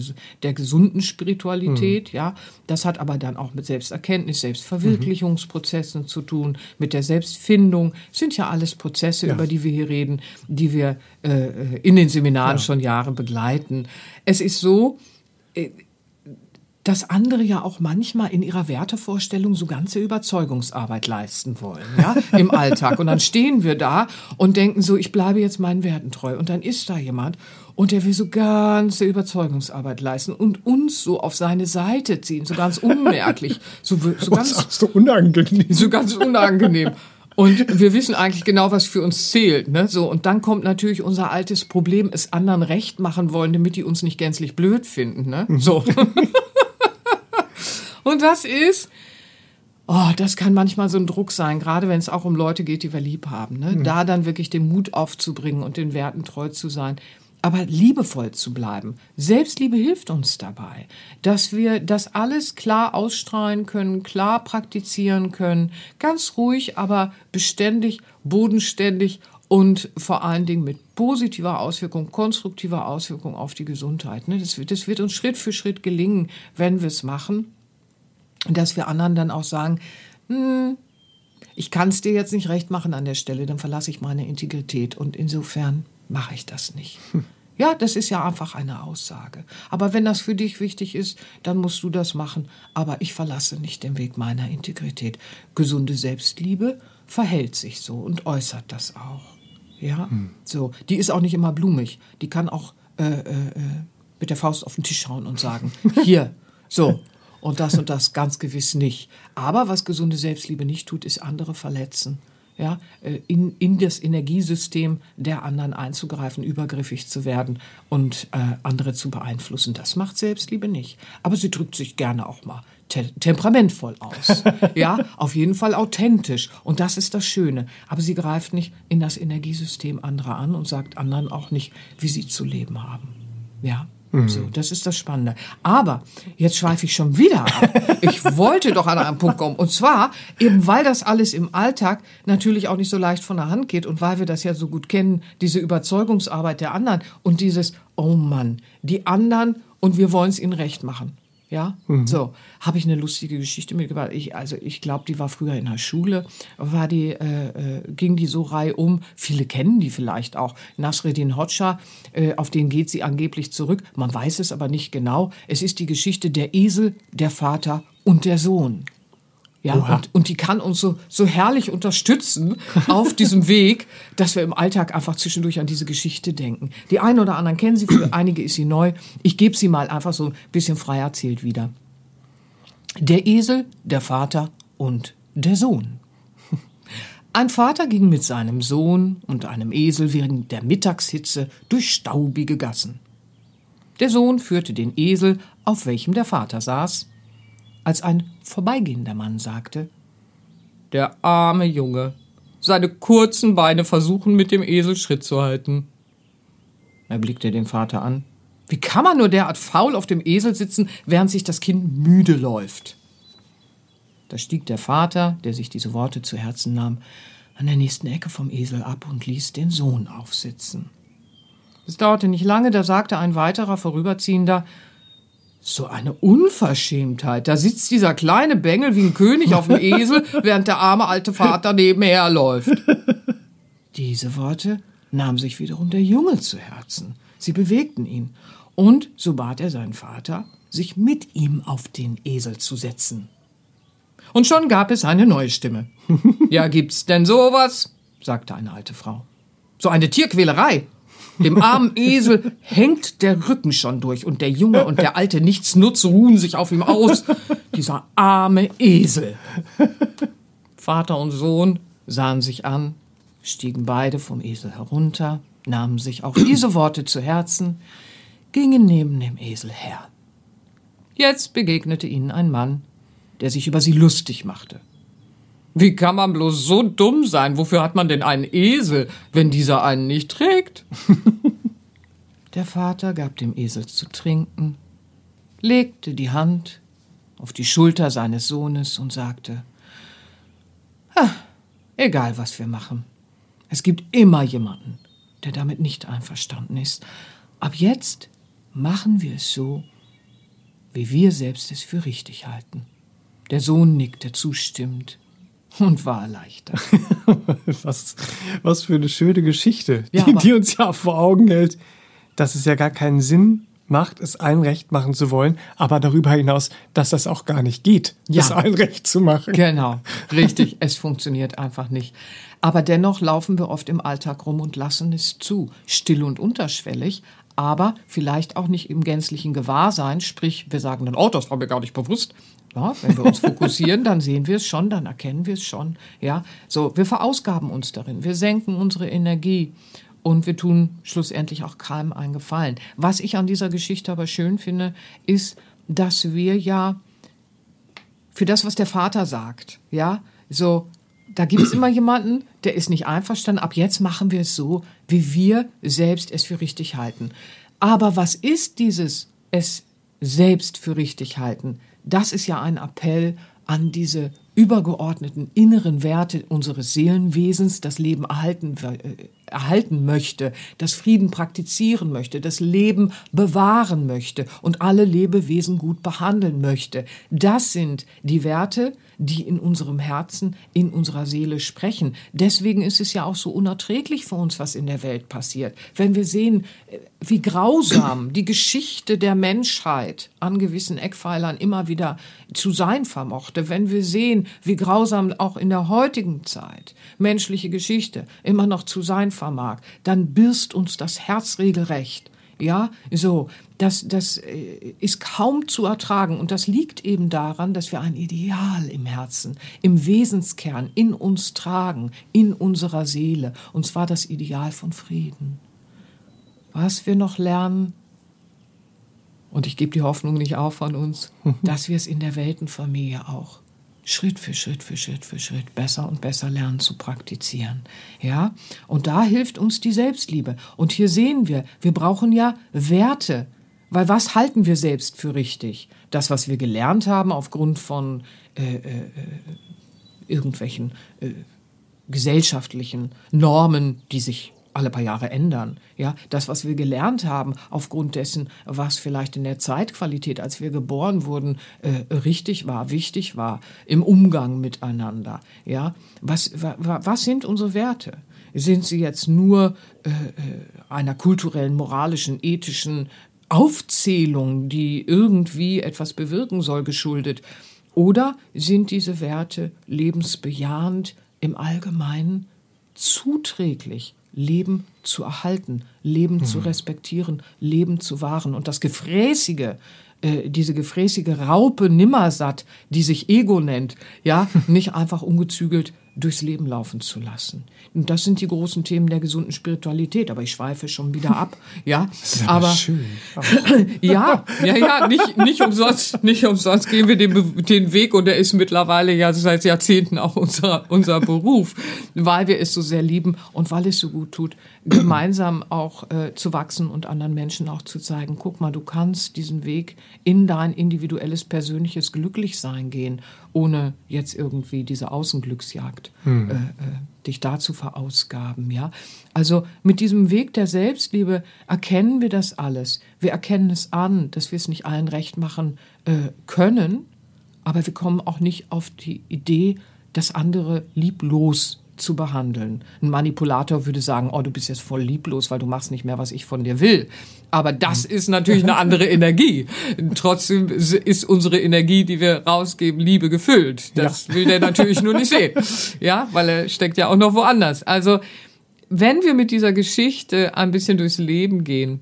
der gesunden Spiritualität. Ja, das hat aber dann auch mit Selbsterkenntnis, Selbstverwirklichungsprozessen zu tun, mit der Selbstfindung. Das sind ja alles Prozesse, Ja. über die wir hier reden, die wir äh, in den Seminaren schon Jahre begleiten. Es ist so, dass andere ja auch manchmal in ihrer Wertevorstellung so ganze Überzeugungsarbeit leisten wollen, ja, im Alltag. Und dann stehen wir da und denken so, ich bleibe jetzt meinen Werten treu. Und dann ist da jemand und der will so ganze Überzeugungsarbeit leisten und uns so auf seine Seite ziehen, so ganz unmerklich, so, so ganz so unangenehm. so ganz unangenehm. Und wir wissen eigentlich genau, was für uns zählt. Ne? So, und dann kommt natürlich unser altes Problem, es anderen recht machen wollen, damit die uns nicht gänzlich blöd finden. Ne? So. und das ist, oh, das kann manchmal so ein Druck sein, gerade wenn es auch um Leute geht, die wir lieb haben. Ne? Mhm. Da dann wirklich den Mut aufzubringen und den Werten treu zu sein aber liebevoll zu bleiben. Selbstliebe hilft uns dabei, dass wir das alles klar ausstrahlen können, klar praktizieren können, ganz ruhig, aber beständig, bodenständig und vor allen Dingen mit positiver Auswirkung, konstruktiver Auswirkung auf die Gesundheit. Ne? Das, das wird uns Schritt für Schritt gelingen, wenn wir es machen, dass wir anderen dann auch sagen, hm, ich kann es dir jetzt nicht recht machen an der Stelle, dann verlasse ich meine Integrität und insofern mache ich das nicht. Ja, das ist ja einfach eine Aussage. Aber wenn das für dich wichtig ist, dann musst du das machen. Aber ich verlasse nicht den Weg meiner Integrität. Gesunde Selbstliebe verhält sich so und äußert das auch. Ja, hm. so. Die ist auch nicht immer blumig. Die kann auch äh, äh, äh mit der Faust auf den Tisch schauen und sagen: Hier, so. Und das und das ganz gewiss nicht. Aber was gesunde Selbstliebe nicht tut, ist andere verletzen ja, äh, in, in das Energiesystem der anderen einzugreifen, übergriffig zu werden und äh, andere zu beeinflussen. Das macht Selbstliebe nicht. Aber sie drückt sich gerne auch mal te temperamentvoll aus. ja, auf jeden Fall authentisch. Und das ist das Schöne. Aber sie greift nicht in das Energiesystem anderer an und sagt anderen auch nicht, wie sie zu leben haben. Ja. Mhm. So, das ist das Spannende. Aber jetzt schweife ich schon wieder ab. Ich wollte doch an einen Punkt kommen. Und zwar eben, weil das alles im Alltag natürlich auch nicht so leicht von der Hand geht und weil wir das ja so gut kennen, diese Überzeugungsarbeit der anderen und dieses, oh Mann, die anderen und wir wollen es ihnen recht machen. Ja, mhm. so habe ich eine lustige Geschichte mitgebracht. Ich, also ich glaube, die war früher in der Schule, war die, äh, äh, ging die so reihum. Viele kennen die vielleicht auch. Nasreddin Hoxha, äh, auf den geht sie angeblich zurück. Man weiß es aber nicht genau. Es ist die Geschichte der Esel, der Vater und der Sohn. Ja, und, und die kann uns so, so herrlich unterstützen auf diesem Weg, dass wir im Alltag einfach zwischendurch an diese Geschichte denken. Die einen oder anderen kennen sie, für einige ist sie neu. Ich gebe sie mal einfach so ein bisschen frei erzählt wieder. Der Esel, der Vater und der Sohn. Ein Vater ging mit seinem Sohn und einem Esel während der Mittagshitze durch staubige Gassen. Der Sohn führte den Esel, auf welchem der Vater saß, als ein vorbeigehender Mann sagte Der arme Junge. Seine kurzen Beine versuchen mit dem Esel Schritt zu halten. Er blickte den Vater an. Wie kann man nur derart faul auf dem Esel sitzen, während sich das Kind müde läuft? Da stieg der Vater, der sich diese Worte zu Herzen nahm, an der nächsten Ecke vom Esel ab und ließ den Sohn aufsitzen. Es dauerte nicht lange, da sagte ein weiterer Vorüberziehender so eine Unverschämtheit. Da sitzt dieser kleine Bengel wie ein König auf dem Esel, während der arme alte Vater nebenher läuft. Diese Worte nahm sich wiederum der Junge zu Herzen. Sie bewegten ihn. Und so bat er seinen Vater, sich mit ihm auf den Esel zu setzen. Und schon gab es eine neue Stimme. ja, gibt's denn sowas? sagte eine alte Frau. So eine Tierquälerei. Dem armen Esel hängt der Rücken schon durch und der Junge und der alte Nichtsnutz ruhen sich auf ihm aus. Dieser arme Esel. Vater und Sohn sahen sich an, stiegen beide vom Esel herunter, nahmen sich auch diese Worte zu Herzen, gingen neben dem Esel her. Jetzt begegnete ihnen ein Mann, der sich über sie lustig machte. Wie kann man bloß so dumm sein? Wofür hat man denn einen Esel, wenn dieser einen nicht trägt? Der Vater gab dem Esel zu trinken, legte die Hand auf die Schulter seines Sohnes und sagte, egal was wir machen, es gibt immer jemanden, der damit nicht einverstanden ist. Ab jetzt machen wir es so, wie wir selbst es für richtig halten. Der Sohn nickte zustimmend und war erleichtert. was, was für eine schöne Geschichte, ja, die, die uns ja vor Augen hält, dass es ja gar keinen Sinn macht, es allen recht machen zu wollen, aber darüber hinaus, dass das auch gar nicht geht, ja. es allen recht zu machen. Genau, richtig, es funktioniert einfach nicht. Aber dennoch laufen wir oft im Alltag rum und lassen es zu, still und unterschwellig, aber vielleicht auch nicht im gänzlichen Gewahrsein, sprich, wir sagen dann, oh, das war mir gar nicht bewusst, Ja, wenn wir uns fokussieren, dann sehen wir es schon, dann erkennen wir es schon. Ja, so, wir verausgaben uns darin, wir senken unsere Energie und wir tun schlussendlich auch keinem einen Gefallen. Was ich an dieser Geschichte aber schön finde, ist, dass wir ja für das, was der Vater sagt, ja, so, da gibt es immer jemanden, der ist nicht einverstanden. Ab jetzt machen wir es so, wie wir selbst es für richtig halten. Aber was ist dieses es selbst für richtig halten? Das ist ja ein Appell an diese übergeordneten inneren Werte unseres Seelenwesens, das Leben erhalten, äh, erhalten möchte, das Frieden praktizieren möchte, das Leben bewahren möchte und alle Lebewesen gut behandeln möchte. Das sind die Werte, die in unserem Herzen, in unserer Seele sprechen. Deswegen ist es ja auch so unerträglich für uns, was in der Welt passiert. Wenn wir sehen, äh, wie grausam die Geschichte der Menschheit an gewissen Eckpfeilern immer wieder zu sein vermochte, wenn wir sehen, wie grausam auch in der heutigen Zeit menschliche Geschichte immer noch zu sein vermag, dann birst uns das Herz regelrecht. Ja, so, das, das äh, ist kaum zu ertragen. Und das liegt eben daran, dass wir ein Ideal im Herzen, im Wesenskern in uns tragen, in unserer Seele. Und zwar das Ideal von Frieden. Was wir noch lernen, und ich gebe die Hoffnung nicht auf von uns, dass wir es in der Weltenfamilie auch Schritt für Schritt für Schritt für Schritt besser und besser lernen zu praktizieren. Ja? Und da hilft uns die Selbstliebe. Und hier sehen wir, wir brauchen ja Werte. Weil was halten wir selbst für richtig? Das, was wir gelernt haben aufgrund von äh, äh, irgendwelchen äh, gesellschaftlichen Normen, die sich alle paar Jahre ändern. Ja, das, was wir gelernt haben, aufgrund dessen, was vielleicht in der Zeitqualität, als wir geboren wurden, äh, richtig war, wichtig war, im Umgang miteinander. Ja, was, wa, was sind unsere Werte? Sind sie jetzt nur äh, äh, einer kulturellen, moralischen, ethischen Aufzählung, die irgendwie etwas bewirken soll, geschuldet? Oder sind diese Werte lebensbejahend im Allgemeinen zuträglich Leben zu erhalten, Leben mhm. zu respektieren, Leben zu wahren. Und das Gefräßige, äh, diese gefräßige Raupe Nimmersatt, die sich Ego nennt, ja, nicht einfach ungezügelt durchs Leben laufen zu lassen. Und das sind die großen Themen der gesunden Spiritualität. Aber ich schweife schon wieder ab, ja. Das ist aber, aber schön. ja, ja, ja, nicht, nicht umsonst, nicht umsonst gehen wir den, den Weg und der ist mittlerweile ja seit Jahrzehnten auch unser, unser Beruf, weil wir es so sehr lieben und weil es so gut tut, gemeinsam auch äh, zu wachsen und anderen Menschen auch zu zeigen, guck mal, du kannst diesen Weg in dein individuelles, persönliches Glücklichsein gehen, ohne jetzt irgendwie diese Außenglücksjagd hm. äh, äh, dich da zu verausgaben, ja. Also mit diesem Weg der Selbstliebe erkennen wir das alles. Wir erkennen es an, dass wir es nicht allen recht machen äh, können, aber wir kommen auch nicht auf die Idee, das andere lieblos zu behandeln. Ein Manipulator würde sagen, oh, du bist jetzt voll lieblos, weil du machst nicht mehr, was ich von dir will. Aber das ist natürlich eine andere Energie. Trotzdem ist unsere Energie, die wir rausgeben, Liebe gefüllt. Das ja. will der natürlich nur nicht sehen. Ja, weil er steckt ja auch noch woanders. Also, wenn wir mit dieser Geschichte ein bisschen durchs Leben gehen,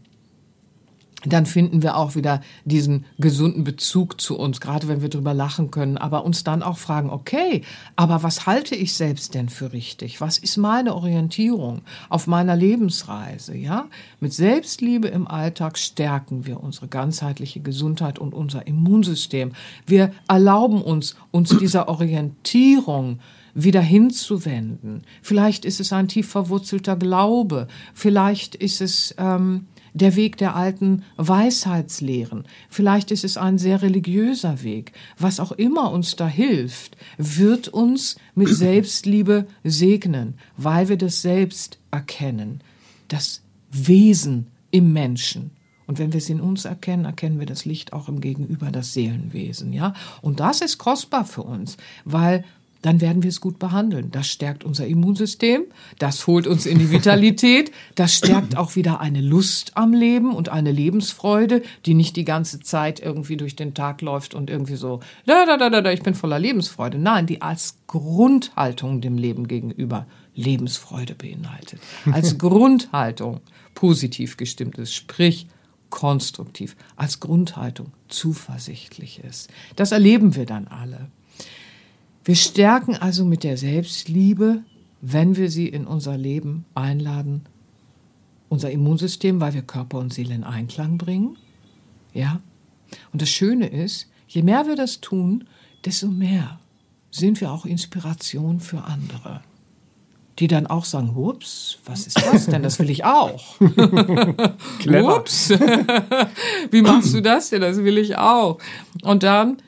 dann finden wir auch wieder diesen gesunden Bezug zu uns, gerade wenn wir drüber lachen können, aber uns dann auch fragen, okay, aber was halte ich selbst denn für richtig? Was ist meine Orientierung auf meiner Lebensreise, ja? Mit Selbstliebe im Alltag stärken wir unsere ganzheitliche Gesundheit und unser Immunsystem. Wir erlauben uns, uns dieser Orientierung wieder hinzuwenden. Vielleicht ist es ein tief verwurzelter Glaube, vielleicht ist es ähm, der Weg der alten Weisheitslehren. Vielleicht ist es ein sehr religiöser Weg. Was auch immer uns da hilft, wird uns mit Selbstliebe segnen, weil wir das Selbst erkennen, das Wesen im Menschen. Und wenn wir es in uns erkennen, erkennen wir das Licht auch im Gegenüber, das Seelenwesen, ja. Und das ist kostbar für uns, weil dann werden wir es gut behandeln. Das stärkt unser Immunsystem, das holt uns in die Vitalität, das stärkt auch wieder eine Lust am Leben und eine Lebensfreude, die nicht die ganze Zeit irgendwie durch den Tag läuft und irgendwie so, da, da, da, da, ich bin voller Lebensfreude. Nein, die als Grundhaltung dem Leben gegenüber Lebensfreude beinhaltet. Als Grundhaltung positiv gestimmt ist, sprich konstruktiv, als Grundhaltung zuversichtlich ist. Das erleben wir dann alle. Wir stärken also mit der Selbstliebe, wenn wir sie in unser Leben einladen, unser Immunsystem, weil wir Körper und Seele in Einklang bringen. Ja? Und das Schöne ist, je mehr wir das tun, desto mehr sind wir auch Inspiration für andere. Die dann auch sagen, ups, was ist das denn? Das will ich auch. Clever. Ups, wie machst du das denn? Das will ich auch. Und dann,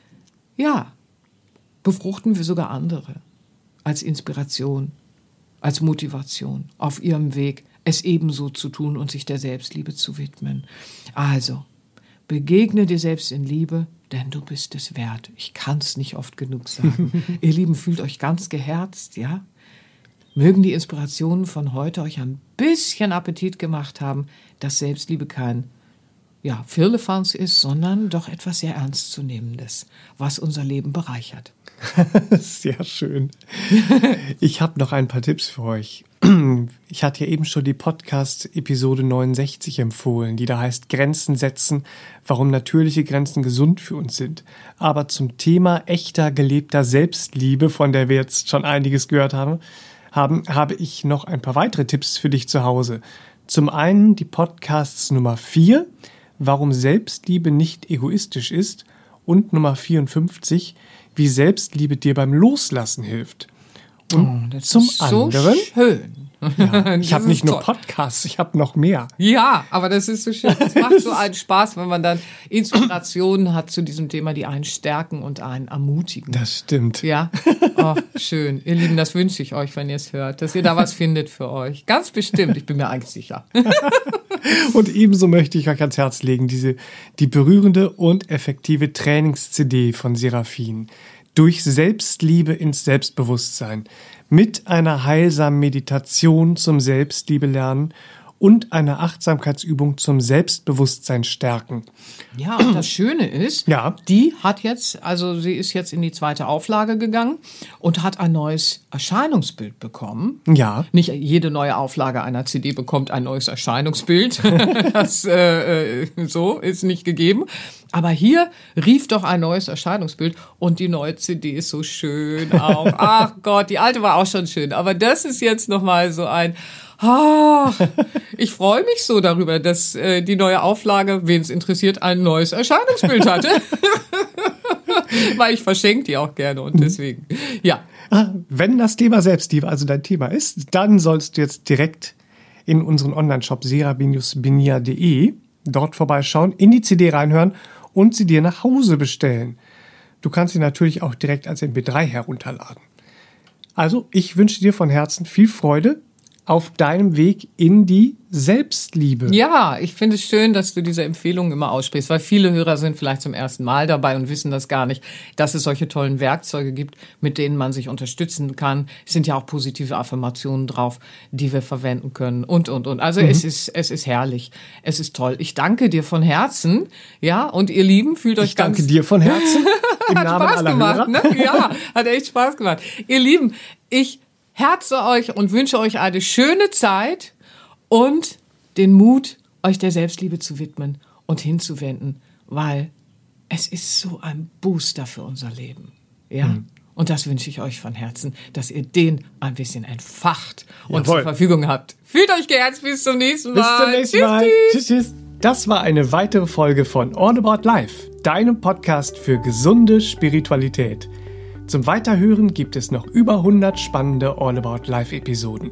ja, befruchten wir sogar andere als Inspiration, als Motivation auf ihrem Weg, es ebenso zu tun und sich der Selbstliebe zu widmen. Also, begegne dir selbst in Liebe, denn du bist es wert. Ich kann es nicht oft genug sagen. Ihr Lieben, fühlt euch ganz geherzt, ja? Mögen die Inspirationen von heute euch ein bisschen Appetit gemacht haben, dass Selbstliebe kein ja, Firlefanz ist, sondern doch etwas sehr Ernstzunehmendes, was unser Leben bereichert. Sehr schön. Ich habe noch ein paar Tipps für euch. Ich hatte ja eben schon die Podcast-Episode 69 empfohlen, die da heißt Grenzen setzen, warum natürliche Grenzen gesund für uns sind. Aber zum Thema echter gelebter Selbstliebe, von der wir jetzt schon einiges gehört haben, haben habe ich noch ein paar weitere Tipps für dich zu Hause. Zum einen die Podcasts Nummer 4, warum Selbstliebe nicht egoistisch ist und Nummer 54, wie Selbstliebe dir beim Loslassen hilft. Und Oh, zum ist so anderen, schön. Ja, ich Das habe nicht nur toll. Podcasts, ich habe noch mehr. Ja, aber das ist so schön. Es macht so einen Spaß, wenn man dann Inspirationen hat zu diesem Thema, die einen stärken und einen ermutigen. Das stimmt. Ja, oh, schön. Ihr Lieben, das wünsche ich euch, wenn ihr es hört, dass ihr da was findet für euch. Ganz bestimmt, ich bin mir eigentlich sicher. Und ebenso möchte ich euch ans Herz legen, diese, die berührende und effektive Trainings-CD von Seraphin. Durch Selbstliebe ins Selbstbewusstsein. Mit einer heilsamen Meditation zum Selbstliebe lernen und einer Achtsamkeitsübung zum Selbstbewusstsein stärken. Ja, und das Schöne ist, Ja. die hat jetzt, also sie ist jetzt in die zweite Auflage gegangen und hat ein neues Erscheinungsbild bekommen. Ja. Nicht jede neue Auflage einer CD bekommt ein neues Erscheinungsbild. das äh, äh, so ist nicht gegeben. Aber hier rief doch ein neues Erscheinungsbild und die neue CD ist so schön auch. Ach Gott, die alte war auch schon schön, aber das ist jetzt noch mal so ein Ah, ich freue mich so darüber, dass äh, die neue Auflage, wen es interessiert, ein neues Erscheinungsbild hatte. Weil ich verschenke die auch gerne und deswegen, ja. Ah, Wenn das Thema Selbstliebe also dein Thema ist, dann sollst du jetzt direkt in unseren Online-Shop sera-binia.de dort vorbeischauen, in die CD reinhören und sie dir nach Hause bestellen. Du kannst sie natürlich auch direkt als MP3 herunterladen. Also, ich wünsche dir von Herzen viel Freude auf deinem Weg in die Selbstliebe. Ja, ich finde es schön, dass du diese Empfehlungen immer aussprichst, weil viele Hörer sind vielleicht zum ersten Mal dabei und wissen das gar nicht, dass es solche tollen Werkzeuge gibt, mit denen man sich unterstützen kann. Es sind ja auch positive Affirmationen drauf, die wir verwenden können und, und, und. Also es ist, es ist herrlich. Es ist toll. Ich danke dir von Herzen. Ja, und ihr Lieben, fühlt euch Ich danke ganz dir von Herzen im hat Spaß gemacht, Hörer. ne? Ja, hat echt Spaß gemacht. Ihr Lieben, ich herze euch und wünsche euch eine schöne Zeit und den Mut, euch der Selbstliebe zu widmen und hinzuwenden, weil es ist so ein Booster für unser Leben. Ja. Hm. Und das wünsche ich euch von Herzen, dass ihr den ein bisschen entfacht und Jawohl. zur Verfügung habt. Fühlt euch geherzt, bis zum nächsten Mal. Bis zum nächsten Tschüss, Mal. tschüss. Tschüss, tschüss. Das war eine weitere Folge von All About Life, deinem Podcast für gesunde Spiritualität. Zum Weiterhören gibt es noch über 100 spannende All About Life Episoden.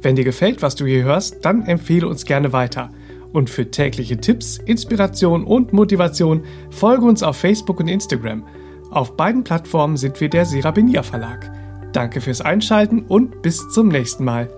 Wenn dir gefällt, was du hier hörst, dann empfehle uns gerne weiter. Und für tägliche Tipps, Inspiration und Motivation folge uns auf Facebook und Instagram. Auf beiden Plattformen sind wir der Serabinier Verlag. Danke fürs Einschalten und bis zum nächsten Mal.